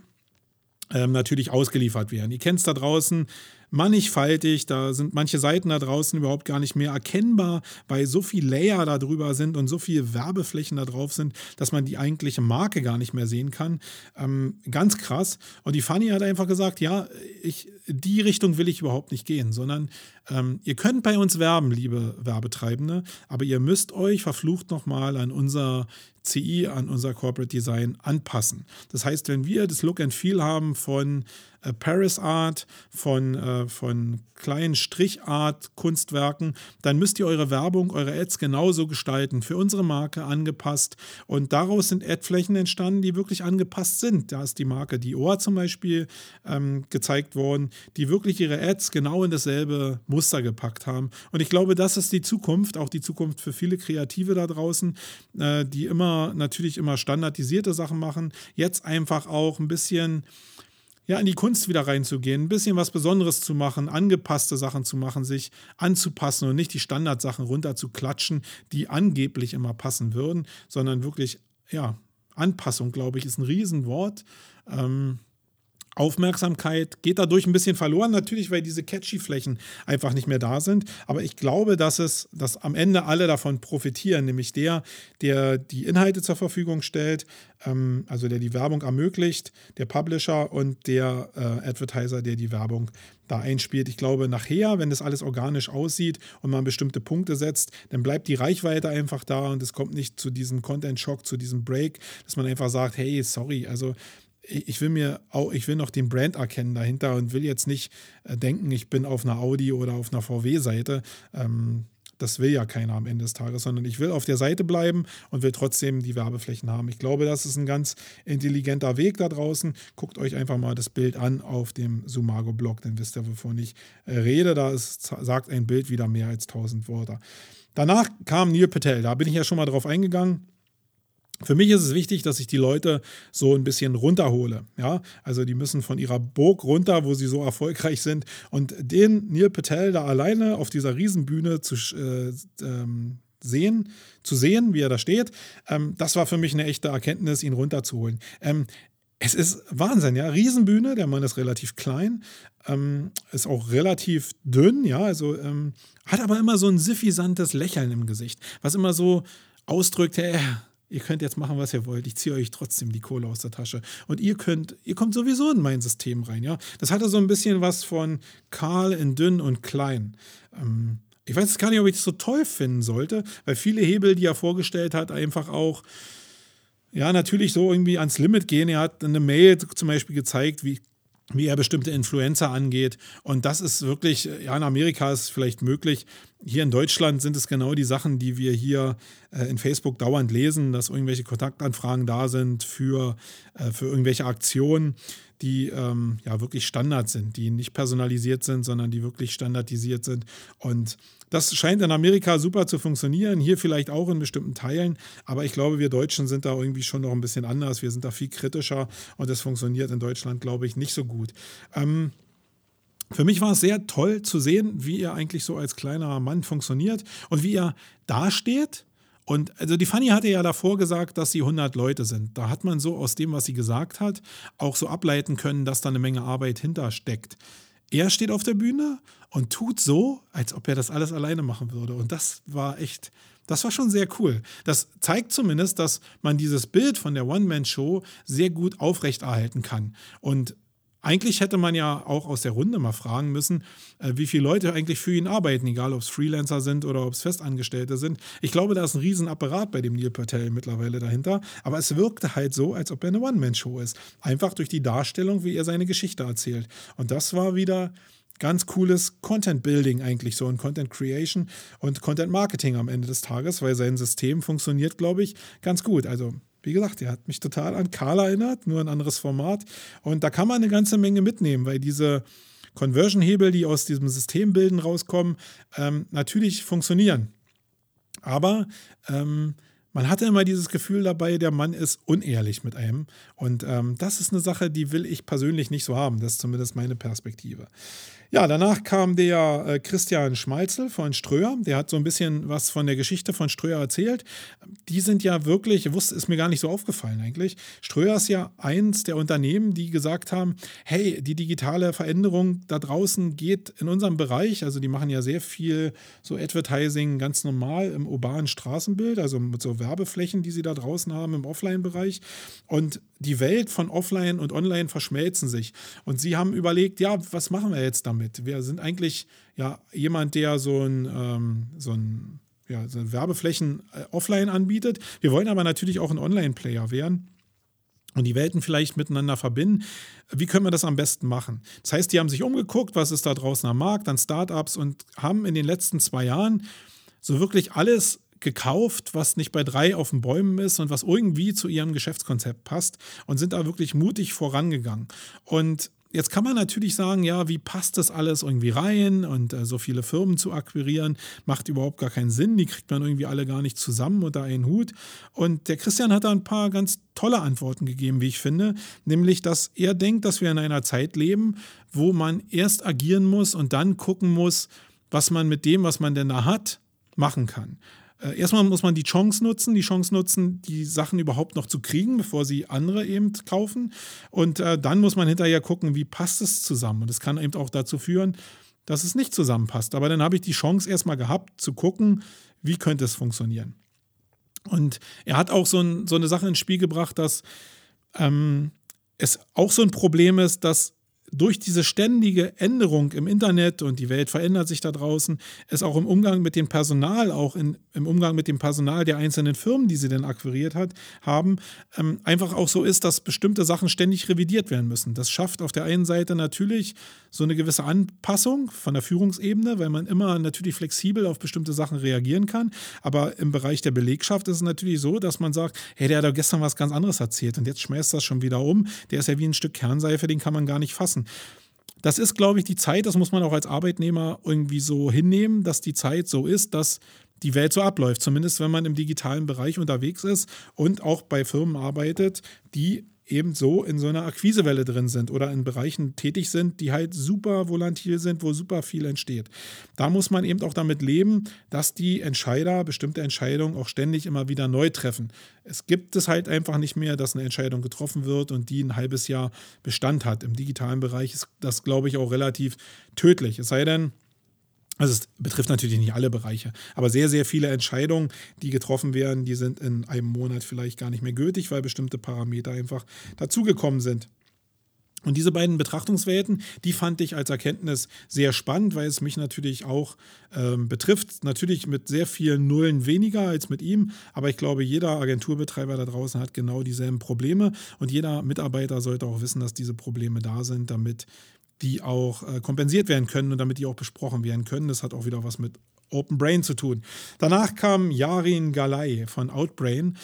ähm, natürlich ausgeliefert werden. Ihr kennt es da draußen, mannigfaltig. Da sind manche Seiten da draußen überhaupt gar nicht mehr erkennbar, weil so viel Layer da drüber sind und so viele Werbeflächen da drauf sind, dass man die eigentliche Marke gar nicht mehr sehen kann. Ähm, ganz krass. Und die Fanny hat einfach gesagt, ja, ich, die Richtung will ich überhaupt nicht gehen, sondern ähm, ihr könnt bei uns werben, liebe Werbetreibende, aber ihr müsst euch verflucht nochmal an unser CI, an unser Corporate Design anpassen. Das heißt, wenn wir das Look and Feel haben von äh, Paris Art, von, äh, von kleinen Strichart-Kunstwerken, dann müsst ihr eure Werbung, eure Ads genauso gestalten, für unsere Marke angepasst. Und daraus sind Adflächen entstanden, die wirklich angepasst sind. Da ist die Marke Dior zum Beispiel ähm, gezeigt worden, die wirklich ihre Ads genau in dasselbe Muster gepackt haben. Und ich glaube, das ist die Zukunft, auch die Zukunft für viele Kreative da draußen, äh, die immer natürlich immer standardisierte Sachen machen. Jetzt einfach auch ein bisschen ja, in die Kunst wieder reinzugehen, ein bisschen was Besonderes zu machen, angepasste Sachen zu machen, sich anzupassen und nicht die Standardsachen runterzuklatschen, die angeblich immer passen würden, sondern wirklich, ja, Anpassung, glaube ich, ist ein Riesenwort. Ähm, Aufmerksamkeit geht dadurch ein bisschen verloren, natürlich, weil diese catchy Flächen einfach nicht mehr da sind. Aber ich glaube, dass es, dass am Ende alle davon profitieren, nämlich der, der die Inhalte zur Verfügung stellt, ähm, also der die Werbung ermöglicht, der Publisher und der äh, Advertiser, der die Werbung da einspielt. Ich glaube, nachher, wenn das alles organisch aussieht und man bestimmte Punkte setzt, dann bleibt die Reichweite einfach da und es kommt nicht zu diesem Content-Shock, zu diesem Break, dass man einfach sagt, hey, sorry, also ich will mir auch, ich will noch den Brand erkennen dahinter und will jetzt nicht äh, denken, ich bin auf einer Audi oder auf einer VW-Seite. Ähm, das will ja keiner am Ende des Tages, sondern ich will auf der Seite bleiben und will trotzdem die Werbeflächen haben. Ich glaube, das ist ein ganz intelligenter Weg da draußen. Guckt euch einfach mal das Bild an auf dem Sumago-Blog, dann wisst ihr, wovon ich äh, rede. Da ist, sagt ein Bild wieder mehr als 1000 Worte. Danach kam Neil Patel, da bin ich ja schon mal drauf eingegangen. Für mich ist es wichtig, dass ich die Leute so ein bisschen runterhole. Ja? Also die müssen von ihrer Burg runter, wo sie so erfolgreich sind. Und den Neil Patel da alleine auf dieser Riesenbühne zu äh, ähm, sehen, zu sehen, wie er da steht, ähm, das war für mich eine echte Erkenntnis, ihn runterzuholen. Ähm, es ist Wahnsinn, ja. Riesenbühne, der Mann ist relativ klein, ähm, ist auch relativ dünn, ja, also ähm, hat aber immer so ein siffisantes Lächeln im Gesicht, was immer so ausdrückt, hey, Ihr könnt jetzt machen, was ihr wollt. Ich ziehe euch trotzdem die Kohle aus der Tasche. Und ihr könnt, ihr kommt sowieso in mein System rein, ja. Das hatte so ein bisschen was von Karl in dünn und klein. Ähm, ich weiß gar nicht, ob ich das so toll finden sollte, weil viele Hebel, die er vorgestellt hat, einfach auch, ja, natürlich so irgendwie ans Limit gehen. Er hat eine Mail zum Beispiel gezeigt, wie wie er bestimmte Influencer angeht. Und das ist wirklich, ja, in Amerika ist vielleicht möglich. Hier in Deutschland sind es genau die Sachen, die wir hier äh, in Facebook dauernd lesen, dass irgendwelche Kontaktanfragen da sind für, äh, für irgendwelche Aktionen, die ähm, ja wirklich Standard sind, die nicht personalisiert sind, sondern die wirklich standardisiert sind. Und das scheint in Amerika super zu funktionieren, hier vielleicht auch in bestimmten Teilen, aber ich glaube, wir Deutschen sind da irgendwie schon noch ein bisschen anders. Wir sind da viel kritischer und das funktioniert in Deutschland, glaube ich, nicht so gut. Ähm, für mich war es sehr toll zu sehen, wie er eigentlich so als kleiner Mann funktioniert und wie er dasteht und also die Fanny hatte ja davor gesagt, dass sie 100 Leute sind. Da hat man so aus dem, was sie gesagt hat, auch so ableiten können, dass da eine Menge Arbeit hintersteckt. Er steht auf der Bühne und tut so, als ob er das alles alleine machen würde. Und das war echt, das war schon sehr cool. Das zeigt zumindest, dass man dieses Bild von der One-Man-Show sehr gut aufrechterhalten kann. Und eigentlich hätte man ja auch aus der Runde mal fragen müssen, äh, wie viele Leute eigentlich für ihn arbeiten, egal ob es Freelancer sind oder ob es Festangestellte sind. Ich glaube, da ist ein Riesenapparat bei dem Neil Patel mittlerweile dahinter, aber es wirkte halt so, als ob er eine One-Man-Show ist. Einfach durch die Darstellung, wie er seine Geschichte erzählt. Und das war wieder ganz cooles Content Building eigentlich so und Content Creation und Content Marketing am Ende des Tages, weil sein System funktioniert, glaube ich, ganz gut. Also wie gesagt, er hat mich total an Karl erinnert, nur ein anderes Format. Und da kann man eine ganze Menge mitnehmen, weil diese Conversion-Hebel, die aus diesem Systembilden rauskommen, ähm, natürlich funktionieren. Aber ähm, man hatte immer dieses Gefühl dabei, der Mann ist unehrlich mit einem. Und ähm, das ist eine Sache, die will ich persönlich nicht so haben. Das ist zumindest meine Perspektive. Ja, danach kam der äh, Christian Schmalzel von Ströer. Der hat so ein bisschen was von der Geschichte von Ströer erzählt. Die sind ja wirklich, wusste, ist mir gar nicht so aufgefallen eigentlich. Ströer ist ja eins der Unternehmen, die gesagt haben, hey, die digitale Veränderung da draußen geht in unserem Bereich. Also die machen ja sehr viel so Advertising ganz normal im urbanen Straßenbild, also mit so Werbeflächen, die sie da draußen haben im Offline-Bereich. Und die Welt von Offline und Online verschmelzen sich. Und sie haben überlegt, ja, was machen wir jetzt damit? Damit. Wir sind eigentlich ja jemand, der so ein, ähm, so ein ja, so Werbeflächen äh, offline anbietet. Wir wollen aber natürlich auch ein Online-Player werden und die Welten vielleicht miteinander verbinden. Wie können wir das am besten machen? Das heißt, die haben sich umgeguckt, was ist da draußen am Markt, an Startups und haben in den letzten zwei Jahren so wirklich alles gekauft, was nicht bei drei auf den Bäumen ist und was irgendwie zu ihrem Geschäftskonzept passt und sind da wirklich mutig vorangegangen. Und Jetzt kann man natürlich sagen, ja, wie passt das alles irgendwie rein und äh, so viele Firmen zu akquirieren, macht überhaupt gar keinen Sinn, die kriegt man irgendwie alle gar nicht zusammen unter einen Hut. Und der Christian hat da ein paar ganz tolle Antworten gegeben, wie ich finde, nämlich, dass er denkt, dass wir in einer Zeit leben, wo man erst agieren muss und dann gucken muss, was man mit dem, was man denn da hat, machen kann. Äh, erstmal muss man die Chance nutzen, die Chance nutzen, die Sachen überhaupt noch zu kriegen, bevor sie andere eben kaufen. Und äh, dann muss man hinterher gucken, wie passt es zusammen. Und es kann eben auch dazu führen, dass es nicht zusammenpasst. Aber dann habe ich die Chance erstmal gehabt, zu gucken, wie könnte es funktionieren. Und er hat auch so, ein, so eine Sache ins Spiel gebracht, dass ähm, es auch so ein Problem ist, dass durch diese ständige Änderung im Internet und die Welt verändert sich da draußen, es auch im Umgang mit dem Personal, auch in, im Umgang mit dem Personal der einzelnen Firmen, die sie denn akquiriert hat, haben, ähm, einfach auch so ist, dass bestimmte Sachen ständig revidiert werden müssen. Das schafft auf der einen Seite natürlich so eine gewisse Anpassung von der Führungsebene, weil man immer natürlich flexibel auf bestimmte Sachen reagieren kann. Aber im Bereich der Belegschaft ist es natürlich so, dass man sagt, hey, der hat doch gestern was ganz anderes erzählt und jetzt schmeißt das schon wieder um. Der ist ja wie ein Stück Kernseife, den kann man gar nicht fassen. Das ist, glaube ich, die Zeit, das muss man auch als Arbeitnehmer irgendwie so hinnehmen, dass die Zeit so ist, dass die Welt so abläuft, zumindest wenn man im digitalen Bereich unterwegs ist und auch bei Firmen arbeitet, die eben so in so einer Akquisewelle drin sind oder in Bereichen tätig sind, die halt super volatil sind, wo super viel entsteht. Da muss man eben auch damit leben, dass die Entscheider bestimmte Entscheidungen auch ständig immer wieder neu treffen. Es gibt es halt einfach nicht mehr, dass eine Entscheidung getroffen wird und die ein halbes Jahr Bestand hat. Im digitalen Bereich ist das, glaube ich, auch relativ tödlich. Es sei denn, also es betrifft natürlich nicht alle Bereiche, aber sehr, sehr viele Entscheidungen, die getroffen werden, die sind in einem Monat vielleicht gar nicht mehr gültig, weil bestimmte Parameter einfach dazugekommen sind. Und diese beiden Betrachtungswelten, die fand ich als Erkenntnis sehr spannend, weil es mich natürlich auch ähm, betrifft. Natürlich mit sehr vielen Nullen weniger als mit ihm, aber ich glaube, jeder Agenturbetreiber da draußen hat genau dieselben Probleme und jeder Mitarbeiter sollte auch wissen, dass diese Probleme da sind, damit die auch äh, kompensiert werden können und damit die auch besprochen werden können. Das hat auch wieder was mit Open Brain zu tun. Danach kam Yarin Galay von Outbrain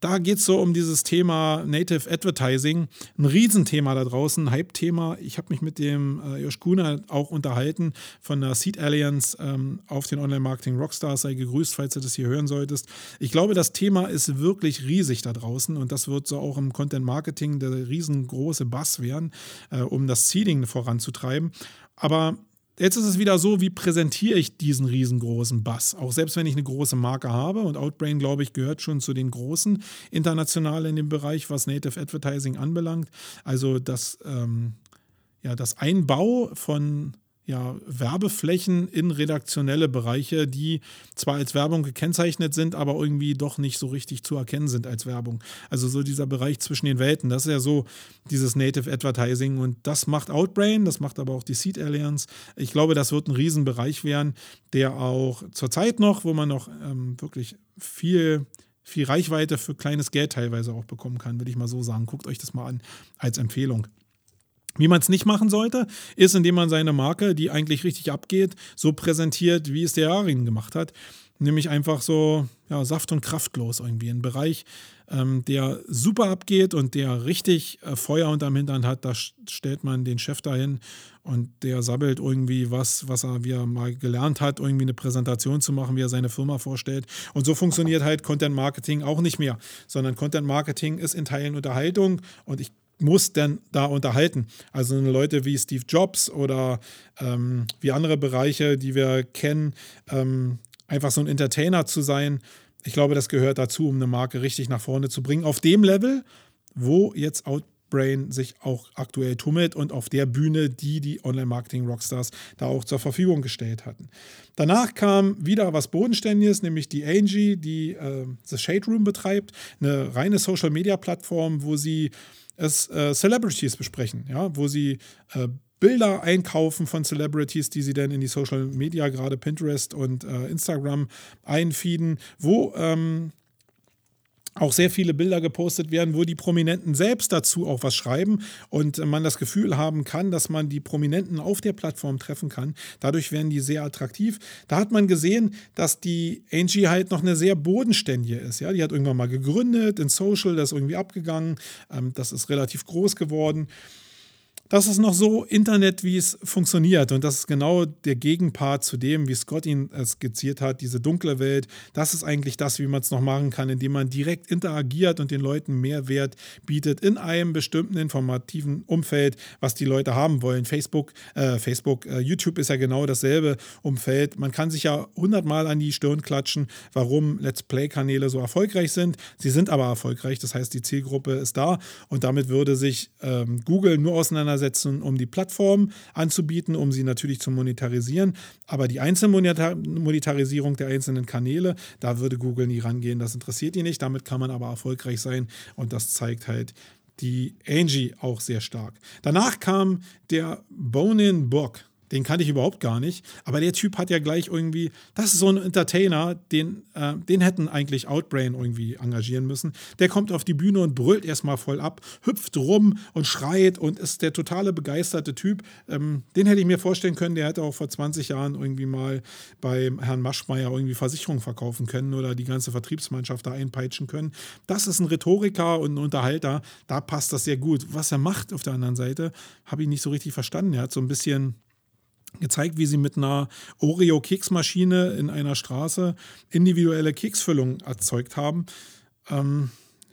da geht es so um dieses Thema Native Advertising. Ein Riesenthema da draußen, ein Hype-Thema. Ich habe mich mit dem äh, Josh Kuhner auch unterhalten von der Seed Alliance ähm, auf den Online-Marketing Rockstars. Sei gegrüßt, falls du das hier hören solltest. Ich glaube, das Thema ist wirklich riesig da draußen und das wird so auch im Content-Marketing der riesengroße Bass werden, äh, um das Seeding voranzutreiben. Aber Jetzt ist es wieder so, wie präsentiere ich diesen riesengroßen Bass? Auch selbst wenn ich eine große Marke habe und Outbrain, glaube ich, gehört schon zu den großen international in dem Bereich, was Native Advertising anbelangt. Also das, ähm, ja, das Einbau von ja, Werbeflächen in redaktionelle Bereiche, die zwar als Werbung gekennzeichnet sind, aber irgendwie doch nicht so richtig zu erkennen sind als Werbung. Also so dieser Bereich zwischen den Welten, das ist ja so dieses Native Advertising und das macht Outbrain, das macht aber auch die Seed Alliance. Ich glaube, das wird ein Riesenbereich werden, der auch zurzeit noch, wo man noch ähm, wirklich viel viel Reichweite für kleines Geld teilweise auch bekommen kann, würde ich mal so sagen. Guckt euch das mal an als Empfehlung. Wie man es nicht machen sollte, ist, indem man seine Marke, die eigentlich richtig abgeht, so präsentiert, wie es der Arin gemacht hat. Nämlich einfach so ja, saft- und kraftlos irgendwie. Ein Bereich, ähm, der super abgeht und der richtig äh, Feuer unterm Hintern hat. Da stellt man den Chef dahin und der sabbelt irgendwie was, was er, wie er mal gelernt hat, irgendwie eine Präsentation zu machen, wie er seine Firma vorstellt. Und so funktioniert halt Content Marketing auch nicht mehr, sondern Content Marketing ist in Teilen Unterhaltung und ich muss denn da unterhalten. Also Leute wie Steve Jobs oder ähm, wie andere Bereiche, die wir kennen, ähm, einfach so ein Entertainer zu sein. Ich glaube, das gehört dazu, um eine Marke richtig nach vorne zu bringen. Auf dem Level, wo jetzt Outbrain sich auch aktuell tummelt und auf der Bühne, die die Online-Marketing-Rockstars da auch zur Verfügung gestellt hatten. Danach kam wieder was Bodenständiges, nämlich die Angie, die äh, The Shade Room betreibt, eine reine Social-Media-Plattform, wo sie es äh, Celebrities besprechen, ja, wo sie äh, Bilder einkaufen von Celebrities, die sie dann in die Social Media, gerade Pinterest und äh, Instagram einfeeden, wo ähm, auch sehr viele Bilder gepostet werden, wo die Prominenten selbst dazu auch was schreiben und man das Gefühl haben kann, dass man die Prominenten auf der Plattform treffen kann. Dadurch werden die sehr attraktiv. Da hat man gesehen, dass die Angie halt noch eine sehr bodenständige ist. Ja, die hat irgendwann mal gegründet in Social, das ist irgendwie abgegangen, ähm, das ist relativ groß geworden. Das ist noch so Internet, wie es funktioniert. Und das ist genau der Gegenpart zu dem, wie Scott ihn äh, skizziert hat, diese dunkle Welt. Das ist eigentlich das, wie man es noch machen kann, indem man direkt interagiert und den Leuten Mehrwert bietet in einem bestimmten informativen Umfeld, was die Leute haben wollen. Facebook, äh, Facebook, äh, YouTube ist ja genau dasselbe Umfeld. Man kann sich ja hundertmal an die Stirn klatschen, warum Let's Play-Kanäle so erfolgreich sind. Sie sind aber erfolgreich, das heißt, die Zielgruppe ist da und damit würde sich ähm, Google nur auseinandersetzen auseinandersetzen, um die Plattform anzubieten, um sie natürlich zu monetarisieren. Aber die Einzelmonetarisierung der einzelnen Kanäle, da würde Google nie rangehen. Das interessiert die nicht. Damit kann man aber erfolgreich sein. Und das zeigt halt die Angie auch sehr stark. Danach kam der Bonin Bock. Den kannte ich überhaupt gar nicht. Aber der Typ hat ja gleich irgendwie, das ist so ein Entertainer, den, äh, den hätten eigentlich Outbrain irgendwie engagieren müssen. Der kommt auf die Bühne und brüllt erstmal voll ab, hüpft rum und schreit und ist der totale begeisterte Typ. Ähm, den hätte ich mir vorstellen können, der hätte auch vor 20 Jahren irgendwie mal bei Herrn Maschmeyer irgendwie Versicherungen verkaufen können oder die ganze Vertriebsmannschaft da einpeitschen können. Das ist ein Rhetoriker und ein Unterhalter. Da passt das sehr gut. Was er macht auf der anderen Seite, habe ich nicht so richtig verstanden. Er hat so ein bisschen gezeigt, wie sie mit einer Oreo-Keksmaschine in einer Straße individuelle Keksfüllung erzeugt haben. Ähm,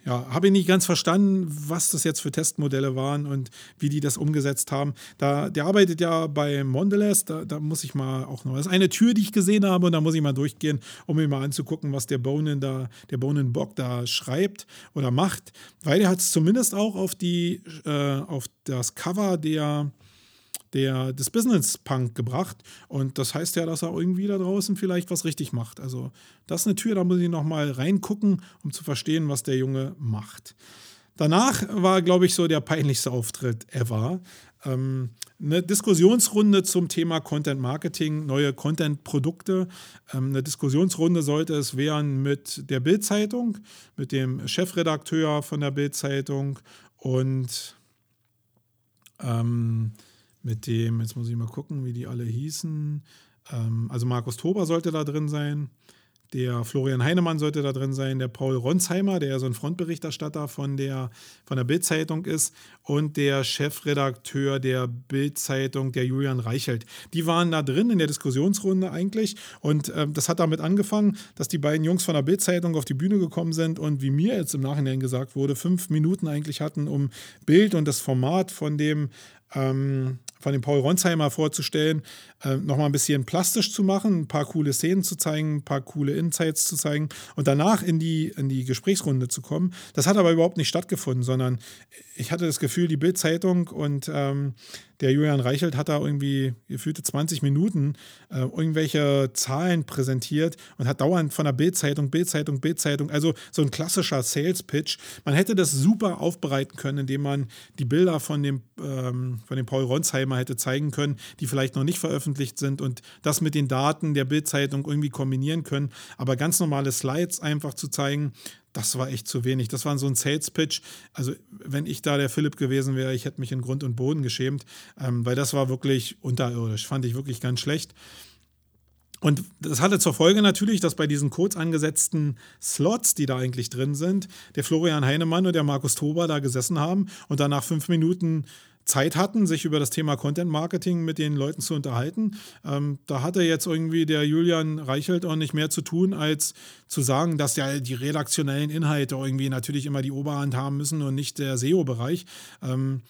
ja, habe ich nicht ganz verstanden, was das jetzt für Testmodelle waren und wie die das umgesetzt haben. Da, der arbeitet ja bei Mondelez, da, da muss ich mal auch noch. Das ist eine Tür, die ich gesehen habe und da muss ich mal durchgehen, um mir mal anzugucken, was der Bonen da, der Bonen Bock da schreibt oder macht. Weil er hat es zumindest auch auf die, äh, auf das Cover der der, des Business Punk gebracht. Und das heißt ja, dass er irgendwie da draußen vielleicht was richtig macht. Also das ist eine Tür, da muss ich nochmal reingucken, um zu verstehen, was der Junge macht. Danach war, glaube ich, so der peinlichste Auftritt ever. Ähm, eine Diskussionsrunde zum Thema Content Marketing, neue Content-Produkte. Ähm, eine Diskussionsrunde sollte es werden mit der Bild-Zeitung, mit dem Chefredakteur von der Bild-Zeitung und ähm, mit dem, jetzt muss ich mal gucken, wie die alle hießen. Ähm, also Markus Tober sollte da drin sein. Der Florian Heinemann sollte da drin sein, der Paul Ronsheimer, der ja so ein Frontberichterstatter von der, von der Bild-Zeitung ist, und der Chefredakteur der Bild-Zeitung, der Julian Reichelt. Die waren da drin in der Diskussionsrunde eigentlich. Und äh, das hat damit angefangen, dass die beiden Jungs von der Bild-Zeitung auf die Bühne gekommen sind und wie mir jetzt im Nachhinein gesagt wurde, fünf Minuten eigentlich hatten, um Bild und das Format von dem ähm, von dem Paul Ronsheimer vorzustellen, äh, nochmal ein bisschen plastisch zu machen, ein paar coole Szenen zu zeigen, ein paar coole Insights zu zeigen und danach in die, in die Gesprächsrunde zu kommen. Das hat aber überhaupt nicht stattgefunden, sondern ich hatte das Gefühl, die Bild-Zeitung und ähm, der Julian Reichelt hat da irgendwie gefühlte 20 Minuten äh, irgendwelche Zahlen präsentiert und hat dauernd von der Bildzeitung, Bildzeitung, Bildzeitung, also so ein klassischer Sales-Pitch. Man hätte das super aufbereiten können, indem man die Bilder von dem, ähm, von dem Paul Ronsheimer hätte zeigen können, die vielleicht noch nicht veröffentlicht sind und das mit den Daten der Bildzeitung irgendwie kombinieren können. Aber ganz normale Slides einfach zu zeigen, das war echt zu wenig. Das war so ein Sales-Pitch. Also, wenn ich da der Philipp gewesen wäre, ich hätte mich in Grund und Boden geschämt, ähm, weil das war wirklich unterirdisch. Fand ich wirklich ganz schlecht. Und das hatte zur Folge natürlich, dass bei diesen kurz angesetzten Slots, die da eigentlich drin sind, der Florian Heinemann und der Markus Tober da gesessen haben und dann nach fünf Minuten Zeit hatten, sich über das Thema Content Marketing mit den Leuten zu unterhalten. Ähm, da hatte jetzt irgendwie der Julian Reichelt auch nicht mehr zu tun, als zu sagen, dass ja die redaktionellen Inhalte irgendwie natürlich immer die Oberhand haben müssen und nicht der SEO-Bereich. Ähm,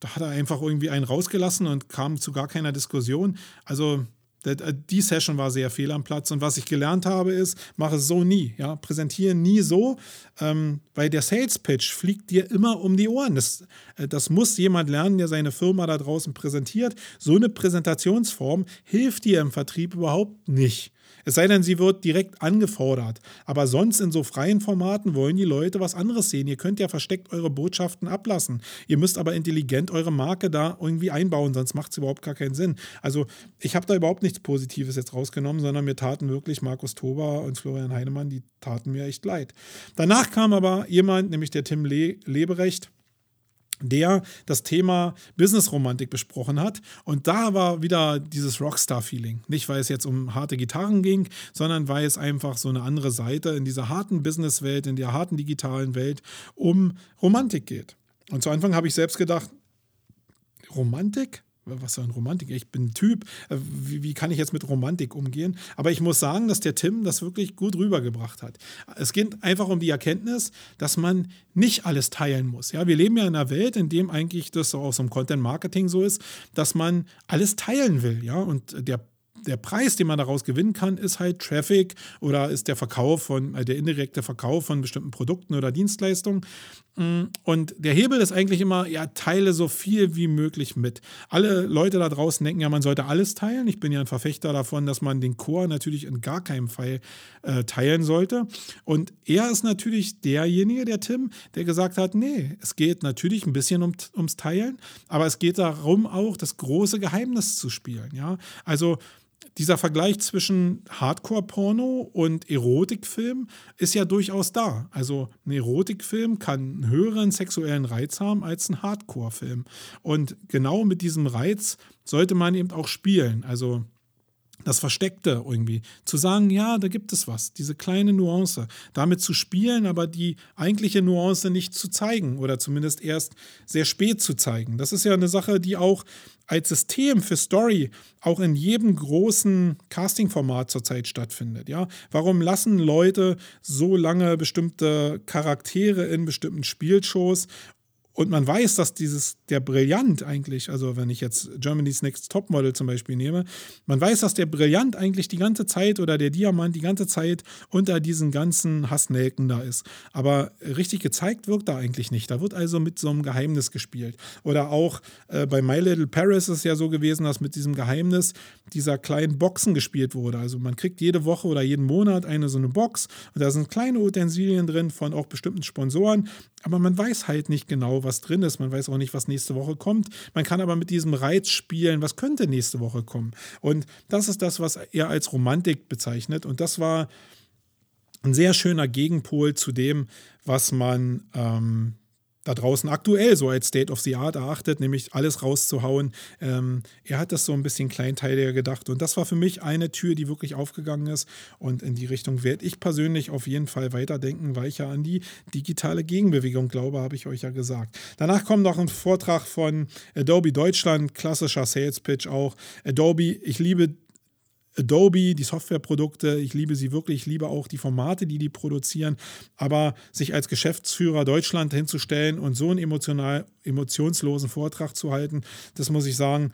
da hat er einfach irgendwie einen rausgelassen und kam zu gar keiner Diskussion. Also die Session war sehr fehl am Platz und was ich gelernt habe ist, mache es so nie, ja, präsentiere nie so, ähm, weil der Sales Pitch fliegt dir immer um die Ohren. Das, äh, das muss jemand lernen, der seine Firma da draußen präsentiert. So eine Präsentationsform hilft dir im Vertrieb überhaupt nicht. Es sei denn, sie wird direkt angefordert. Aber sonst in so freien Formaten wollen die Leute was anderes sehen. Ihr könnt ja versteckt eure Botschaften ablassen. Ihr müsst aber intelligent eure Marke da irgendwie einbauen, sonst macht es überhaupt gar keinen Sinn. Also ich habe da überhaupt nichts Positives jetzt rausgenommen, sondern mir taten wirklich Markus Tober und Florian Heinemann, die taten mir echt leid. Danach kam aber jemand, nämlich der Tim Le Leberecht der das Thema Business-Romantik besprochen hat. Und da war wieder dieses Rockstar-Feeling. Nicht, weil es jetzt um harte Gitarren ging, sondern weil es einfach so eine andere Seite in dieser harten Business-Welt, in der harten digitalen Welt um Romantik geht. Und zu Anfang habe ich selbst gedacht, Romantik? Was für ein Romantik? Ich bin ein Typ. Äh, wie, wie, kann ich jetzt mit Romantik umgehen? Aber ich muss sagen, dass der Tim das wirklich gut rübergebracht hat. Es geht einfach um die Erkenntnis, dass man nicht alles teilen muss. Ja, wir leben ja in einer Welt, in dem eigentlich das so im Content Marketing so ist, dass man alles teilen will. Ja, und der der Preis, den man daraus gewinnen kann, ist halt Traffic oder ist der Verkauf von, äh, der indirekte Verkauf von bestimmten Produkten oder Dienstleistungen. Mm, und der Hebel ist eigentlich immer, ja, teile so viel wie möglich mit. Alle Leute da draußen denken ja, man sollte alles teilen. Ich bin ja ein Verfechter davon, dass man den Chor natürlich in gar keinem Fall äh, teilen sollte. Und er ist natürlich derjenige, der Tim, der gesagt hat, nee, es geht natürlich ein bisschen um, ums Teilen, aber es geht darum auch, das große Geheimnis zu spielen. Ja, also dieser Vergleich zwischen Hardcore-Porno und Erotikfilm ist ja durchaus da. Also ein Erotikfilm kann einen höheren sexuellen Reiz haben als ein Hardcore-Film. Und genau mit diesem Reiz sollte man eben auch spielen. Also das Versteckte irgendwie. Zu sagen, ja, da gibt es was, diese kleine Nuance. Damit zu spielen, aber die eigentliche Nuance nicht zu zeigen oder zumindest erst sehr spät zu zeigen. Das ist ja eine Sache, die auch als System für Story auch in jedem großen Casting-Format zurzeit stattfindet. Ja? Warum lassen Leute so lange bestimmte Charaktere in bestimmten Spielshows und man weiß, dass dieses, der Brillant eigentlich, also wenn ich jetzt Germany's Next Topmodel zum Beispiel nehme, man weiß, dass der Brillant eigentlich die ganze Zeit oder der Diamant die ganze Zeit unter diesen ganzen Hassnelken da ist. Aber richtig gezeigt wirkt da eigentlich nicht. Da wird also mit so einem Geheimnis gespielt. Oder auch äh, bei My Little Paris ist es ja so gewesen, dass mit diesem Geheimnis dieser kleinen Boxen gespielt wurde. Also man kriegt jede Woche oder jeden Monat eine so eine Box und da sind kleine Utensilien drin von auch bestimmten Sponsoren aber man weiß halt nicht genau, was drin ist. Man weiß auch nicht, was nächste Woche kommt. Man kann aber mit diesem Reiz spielen, was könnte nächste Woche kommen. Und das ist das, was er als Romantik bezeichnet. Und das war ein sehr schöner Gegenpol zu dem, was man ähm, da draußen aktuell so als State of the Art erachtet, nämlich alles rauszuhauen. Ähm, er hat das so ein bisschen kleinteiliger gedacht und das war für mich eine Tür, die wirklich aufgegangen ist und in die Richtung werde ich persönlich auf jeden Fall weiterdenken, weil ich ja an die digitale Gegenbewegung glaube, habe ich euch ja gesagt. Danach kommt noch ein Vortrag von Adobe Deutschland, klassischer Sales Pitch auch. Adobe, ich liebe Adobe, die Softwareprodukte, ich liebe sie wirklich, ich liebe auch die Formate, die die produzieren, aber sich als Geschäftsführer Deutschland hinzustellen und so einen emotional, emotionslosen Vortrag zu halten, das muss ich sagen,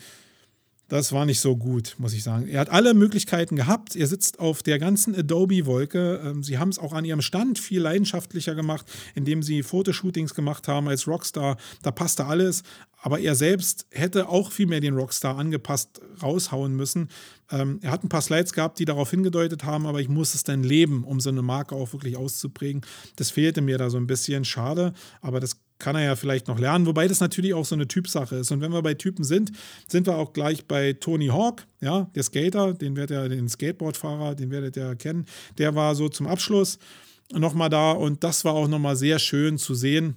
das war nicht so gut, muss ich sagen. Er hat alle Möglichkeiten gehabt. Er sitzt auf der ganzen Adobe-Wolke. Ähm, sie haben es auch an ihrem Stand viel leidenschaftlicher gemacht, indem sie Fotoshootings gemacht haben als Rockstar. Da passte alles. Aber er selbst hätte auch viel mehr den Rockstar angepasst raushauen müssen. Ähm, er hat ein paar Slides gehabt, die darauf hingedeutet haben, aber ich muss es dann leben, um so eine Marke auch wirklich auszuprägen. Das fehlte mir da so ein bisschen. Schade, aber das kann er ja vielleicht noch lernen, wobei das natürlich auch so eine Typsache ist. Und wenn wir bei Typen sind, sind wir auch gleich bei Tony Hawk, ja, der Skater, den werdet ihr, den Skateboardfahrer, den werdet ihr kennen. Der war so zum Abschluss nochmal da und das war auch nochmal sehr schön zu sehen,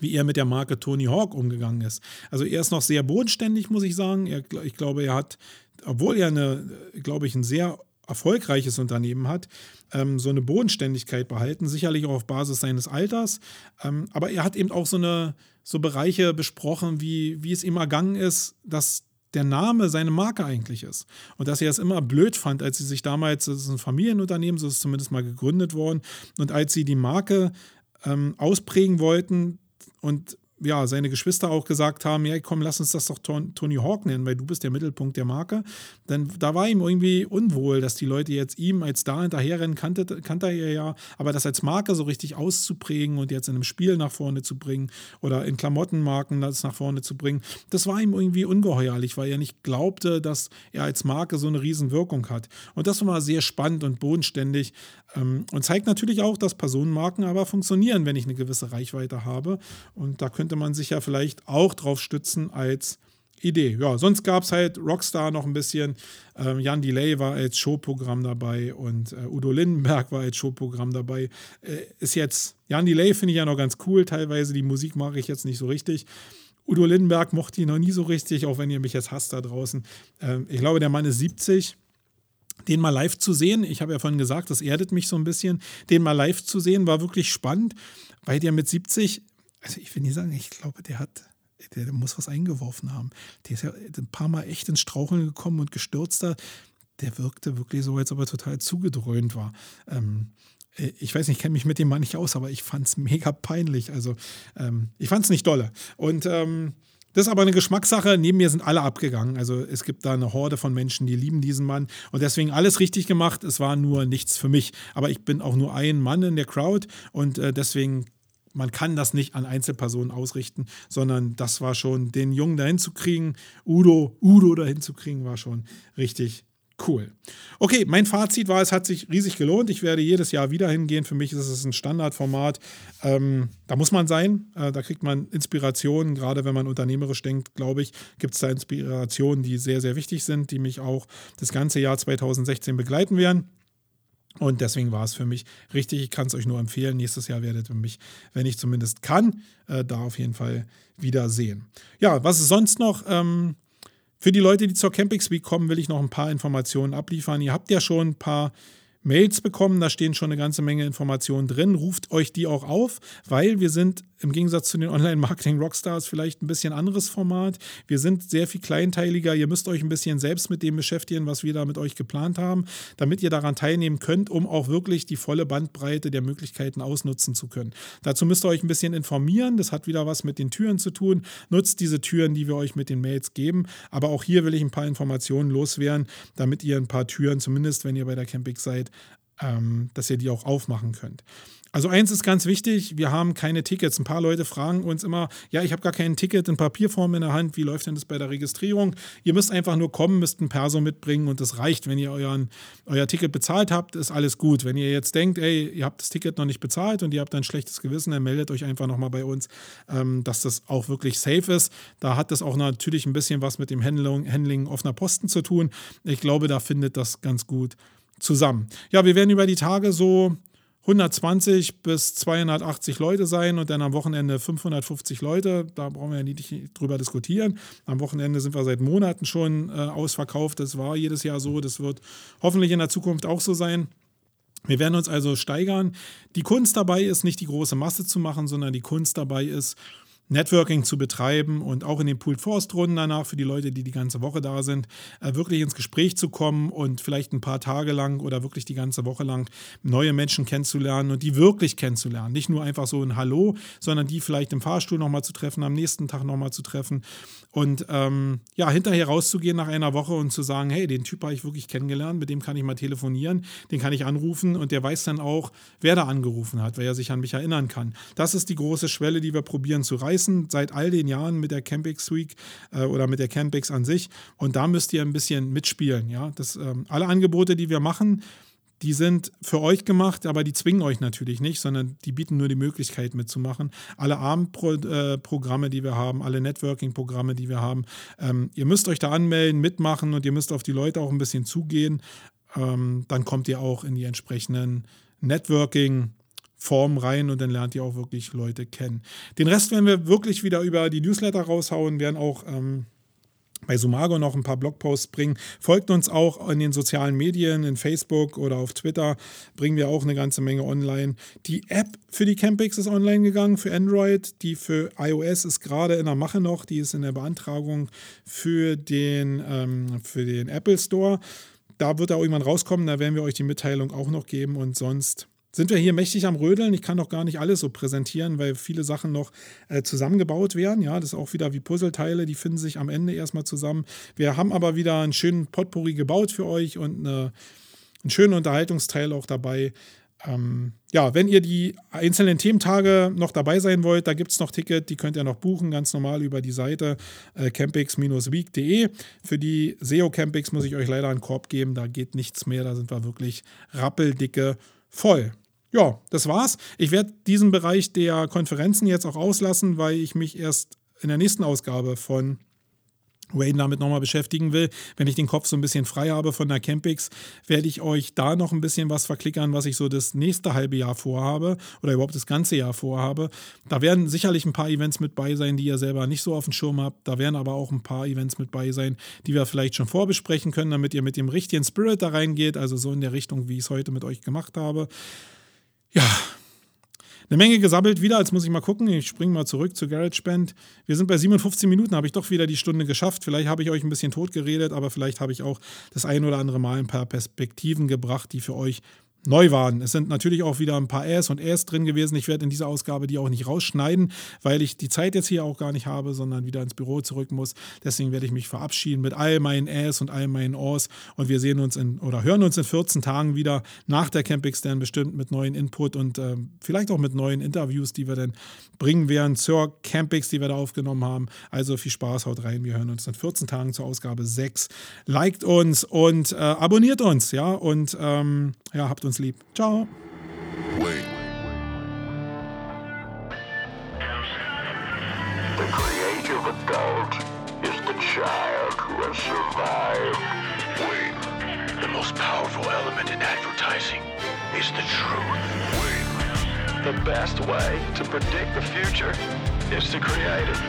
wie er mit der Marke Tony Hawk umgegangen ist. Also er ist noch sehr bodenständig, muss ich sagen. Er, ich glaube, er hat, obwohl er eine, glaube ich, ein sehr erfolgreiches Unternehmen hat, ähm, so eine Bodenständigkeit behalten, sicherlich auch auf Basis seines Alters. Ähm, aber er hat eben auch so eine so Bereiche besprochen, wie, wie es ihm ergangen ist, dass der Name seine Marke eigentlich ist. Und dass er es immer blöd fand, als sie sich damals, das ist ein Familienunternehmen, so ist es zumindest mal gegründet worden, und als sie die Marke ähm, ausprägen wollten und ja, seine Geschwister auch gesagt haben, ja komm, lass uns das doch Tony Hawk nennen, weil du bist der Mittelpunkt der Marke. Denn da war ihm irgendwie unwohl, dass die Leute jetzt ihm als Star hinterherrennen, kannte, kannte er ja, aber das als Marke so richtig auszuprägen und jetzt in einem Spiel nach vorne zu bringen oder in Klamottenmarken das nach vorne zu bringen, das war ihm irgendwie ungeheuerlich, weil er nicht glaubte, dass er als Marke so eine Riesenwirkung hat. Und das war sehr spannend und bodenständig ähm, und zeigt natürlich auch, dass Personenmarken aber funktionieren, wenn ich eine gewisse Reichweite habe. Und da könnte man sich ja vielleicht auch drauf stützen als Idee. Ja, sonst gab es halt Rockstar noch ein bisschen. Ähm, Jan Delay war als Showprogramm dabei und äh, Udo Lindenberg war als Showprogramm dabei. Äh, ist jetzt, Jan Delay finde ich ja noch ganz cool, teilweise. Die Musik mache ich jetzt nicht so richtig. Udo Lindenberg mochte ich noch nie so richtig, auch wenn ihr mich jetzt hasst da draußen. Ähm, ich glaube, der Mann ist 70 den mal live zu sehen, ich habe ja vorhin gesagt, das erdet mich so ein bisschen, den mal live zu sehen, war wirklich spannend, weil der mit 70, also ich will nicht sagen, ich glaube, der hat der, muss was eingeworfen haben. Der ist ja ein paar Mal echt ins Straucheln gekommen und gestürzt da. Der wirkte wirklich so, als ob er total zugedröhnt war. Ähm, äh, ich weiß nicht, ich kenne mich mit dem Mann nicht aus, aber ich fand es mega peinlich. Also ähm, ich fand es nicht dolle. Und ähm, das ist aber eine Geschmackssache. Neben mir sind alle abgegangen. Also es gibt da eine Horde von Menschen, die lieben diesen Mann. Und deswegen alles richtig gemacht. Es war nur nichts für mich. Aber ich bin auch nur ein Mann in der Crowd. Und äh, deswegen man kann das nicht an Einzelpersonen ausrichten, sondern das war schon, den Jungen dahin zu kriegen, Udo, Udo dahin zu kriegen, war schon richtig cool. Okay, mein Fazit war, es hat sich riesig gelohnt. Ich werde jedes Jahr wieder hingehen. Für mich ist es ein Standardformat. Ähm, da muss man sein. Äh, da kriegt man Inspirationen. Gerade wenn man unternehmerisch denkt, glaube ich, gibt es da Inspirationen, die sehr, sehr wichtig sind, die mich auch das ganze Jahr 2016 begleiten werden. Und deswegen war es für mich richtig. Ich kann es euch nur empfehlen. Nächstes Jahr werdet ihr mich, wenn ich zumindest kann, äh, da auf jeden Fall wieder sehen. Ja, was ist sonst noch? Ähm, für die Leute, die zur Campix Week kommen, will ich noch ein paar Informationen abliefern. Ihr habt ja schon ein paar Mails bekommen, da stehen schon eine ganze Menge Informationen drin. Ruft euch die auch auf, weil wir sind im Gegensatz zu den Online-Marketing-Rockstars vielleicht ein bisschen anderes Format. Wir sind sehr viel kleinteiliger. Ihr müsst euch ein bisschen selbst mit dem beschäftigen, was wir da mit euch geplant haben, damit ihr daran teilnehmen könnt, um auch wirklich die volle Bandbreite der Möglichkeiten ausnutzen zu können. Dazu müsst ihr euch ein bisschen informieren. Das hat wieder was mit den Türen zu tun. Nutzt diese Türen, die wir euch mit den Mails geben. Aber auch hier will ich ein paar Informationen loswerden, damit ihr ein paar Türen, zumindest wenn ihr bei der Camping seid, ähm, dass ihr die auch aufmachen könnt. Also eins ist ganz wichtig, wir haben keine Tickets. Ein paar Leute fragen uns immer, ja, ich habe gar kein Ticket in Papierform in der Hand, wie läuft denn das bei der Registrierung? Ihr müsst einfach nur kommen, müsst ein Perso mitbringen und das reicht. Wenn ihr euren, euer Ticket bezahlt habt, ist alles gut. Wenn ihr jetzt denkt, ey, ihr habt das Ticket noch nicht bezahlt und ihr habt ein schlechtes Gewissen, dann meldet euch einfach nochmal bei uns, ähm, dass das auch wirklich safe ist. Da hat das auch natürlich ein bisschen was mit dem Handling, Handling offener Posten zu tun. Ich glaube, da findet das ganz gut zusammen. Ja, wir werden über die Tage so 120 bis 280 Leute sein und dann am Wochenende 550 Leute. Da brauchen wir ja nicht drüber diskutieren. Am Wochenende sind wir seit Monaten schon äh, ausverkauft. Das war jedes Jahr so. Das wird hoffentlich in der Zukunft auch so sein. Wir werden uns also steigern. Die Kunst dabei ist nicht die große Masse zu machen, sondern die Kunst dabei ist, Networking zu betreiben und auch in den Pooled Forst Runden danach für die Leute, die die ganze Woche da sind, äh, wirklich ins Gespräch zu kommen und vielleicht ein paar Tage lang oder wirklich die ganze Woche lang neue Menschen kennenzulernen und die wirklich kennenzulernen. Nicht nur einfach so ein Hallo, sondern die vielleicht im Fahrstuhl nochmal zu treffen, am nächsten Tag nochmal zu treffen und ähm, ja, hinterher rauszugehen nach einer Woche und zu sagen, hey, den Typ habe ich wirklich kennengelernt, mit dem kann ich mal telefonieren, den kann ich anrufen und der weiß dann auch, wer da angerufen hat, weil er sich an mich erinnern kann. Das ist die große Schwelle, die wir probieren zu reißen reißen seit all den Jahren mit der Campix Week äh, oder mit der Campix an sich. Und da müsst ihr ein bisschen mitspielen. Ja? Das, ähm, alle Angebote, die wir machen, die sind für euch gemacht, aber die zwingen euch natürlich nicht, sondern die bieten nur die Möglichkeit mitzumachen. Alle Abendprogramme, die wir haben, alle Networking-Programme, die wir haben, ähm, ihr müsst euch da anmelden, mitmachen und ihr müsst auf die Leute auch ein bisschen zugehen. Ähm, dann kommt ihr auch in die entsprechenden Networking- Form rein und dann lernt ihr auch wirklich Leute kennen. Den Rest werden wir wirklich wieder über die Newsletter raushauen, werden auch ähm, bei Sumago noch ein paar Blogposts bringen. Folgt uns auch in den sozialen Medien, in Facebook oder auf Twitter, bringen wir auch eine ganze Menge online. Die App für die Campix ist online gegangen für Android, die für iOS ist gerade in der Mache noch, die ist in der Beantragung für den, ähm, für den Apple Store. Da wird er irgendwann rauskommen, da werden wir euch die Mitteilung auch noch geben und sonst sind wir hier mächtig am Rödeln. Ich kann doch gar nicht alles so präsentieren, weil viele Sachen noch äh, zusammengebaut werden. Ja, das ist auch wieder wie Puzzleteile, die finden sich am Ende erstmal zusammen. Wir haben aber wieder einen schönen Potpourri gebaut für euch und eine, einen schönen Unterhaltungsteil auch dabei. Ähm, ja, wenn ihr die einzelnen Thementage noch dabei sein wollt, da gibt es noch Ticket, die könnt ihr noch buchen, ganz normal über die Seite äh, campix-week.de. Für die SEO Campix muss ich euch leider einen Korb geben, da geht nichts mehr, da sind wir wirklich rappeldicke voll ja, das war's. Ich werde diesen Bereich der Konferenzen jetzt auch auslassen, weil ich mich erst in der nächsten Ausgabe von Wayne damit nochmal beschäftigen will, wenn ich den Kopf so ein bisschen frei habe von der Campix, werde ich euch da noch ein bisschen was verklickern, was ich so das nächste halbe Jahr vorhabe oder überhaupt das ganze Jahr vorhabe. Da werden sicherlich ein paar Events mit bei sein, die ihr selber nicht so auf dem Schirm habt. Da werden aber auch ein paar Events mit bei sein, die wir vielleicht schon vorbesprechen können, damit ihr mit dem richtigen Spirit da reingeht, also so in der Richtung, wie ich es heute mit euch gemacht habe. Ja, Eine Menge gesammelt wieder, jetzt muss ich mal gucken. Ich springe mal zurück zu GarageBand. Wir sind bei 57 Minuten, habe ich doch wieder die Stunde geschafft. Vielleicht habe ich euch ein bisschen tot geredet, aber vielleicht habe ich auch das ein oder andere Mal ein paar Perspektiven gebracht, die für euch neu waren. Es sind natürlich auch wieder ein paar Äs und Äs drin gewesen. Ich werde in dieser Ausgabe die auch nicht rausschneiden, weil ich die Zeit jetzt hier auch gar nicht habe, sondern wieder ins Büro zurück muss. Deswegen werde ich mich verabschieden mit all meinen Äs und all meinen Os und wir sehen uns in oder hören uns in 14 Tagen wieder nach der Campix dann bestimmt mit neuen Input und äh, vielleicht auch mit neuen Interviews, die wir dann bringen werden zur Campix, die wir da aufgenommen haben. Also viel Spaß, haut rein. Wir hören uns in 14 Tagen zur Ausgabe 6. Liked uns und äh, abonniert uns, ja, und ähm, ja, habt uns lieb. Ciao. Wait. The creative adult is the child who has survived. Wait. The most powerful element in advertising is the truth. Wait. The best way to predict the future is to create it.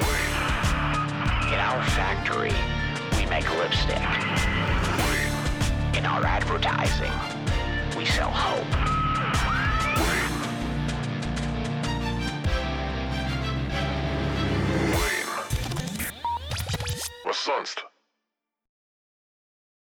In our factory, we make lipstick. In our advertising, we sell hope. Sonst?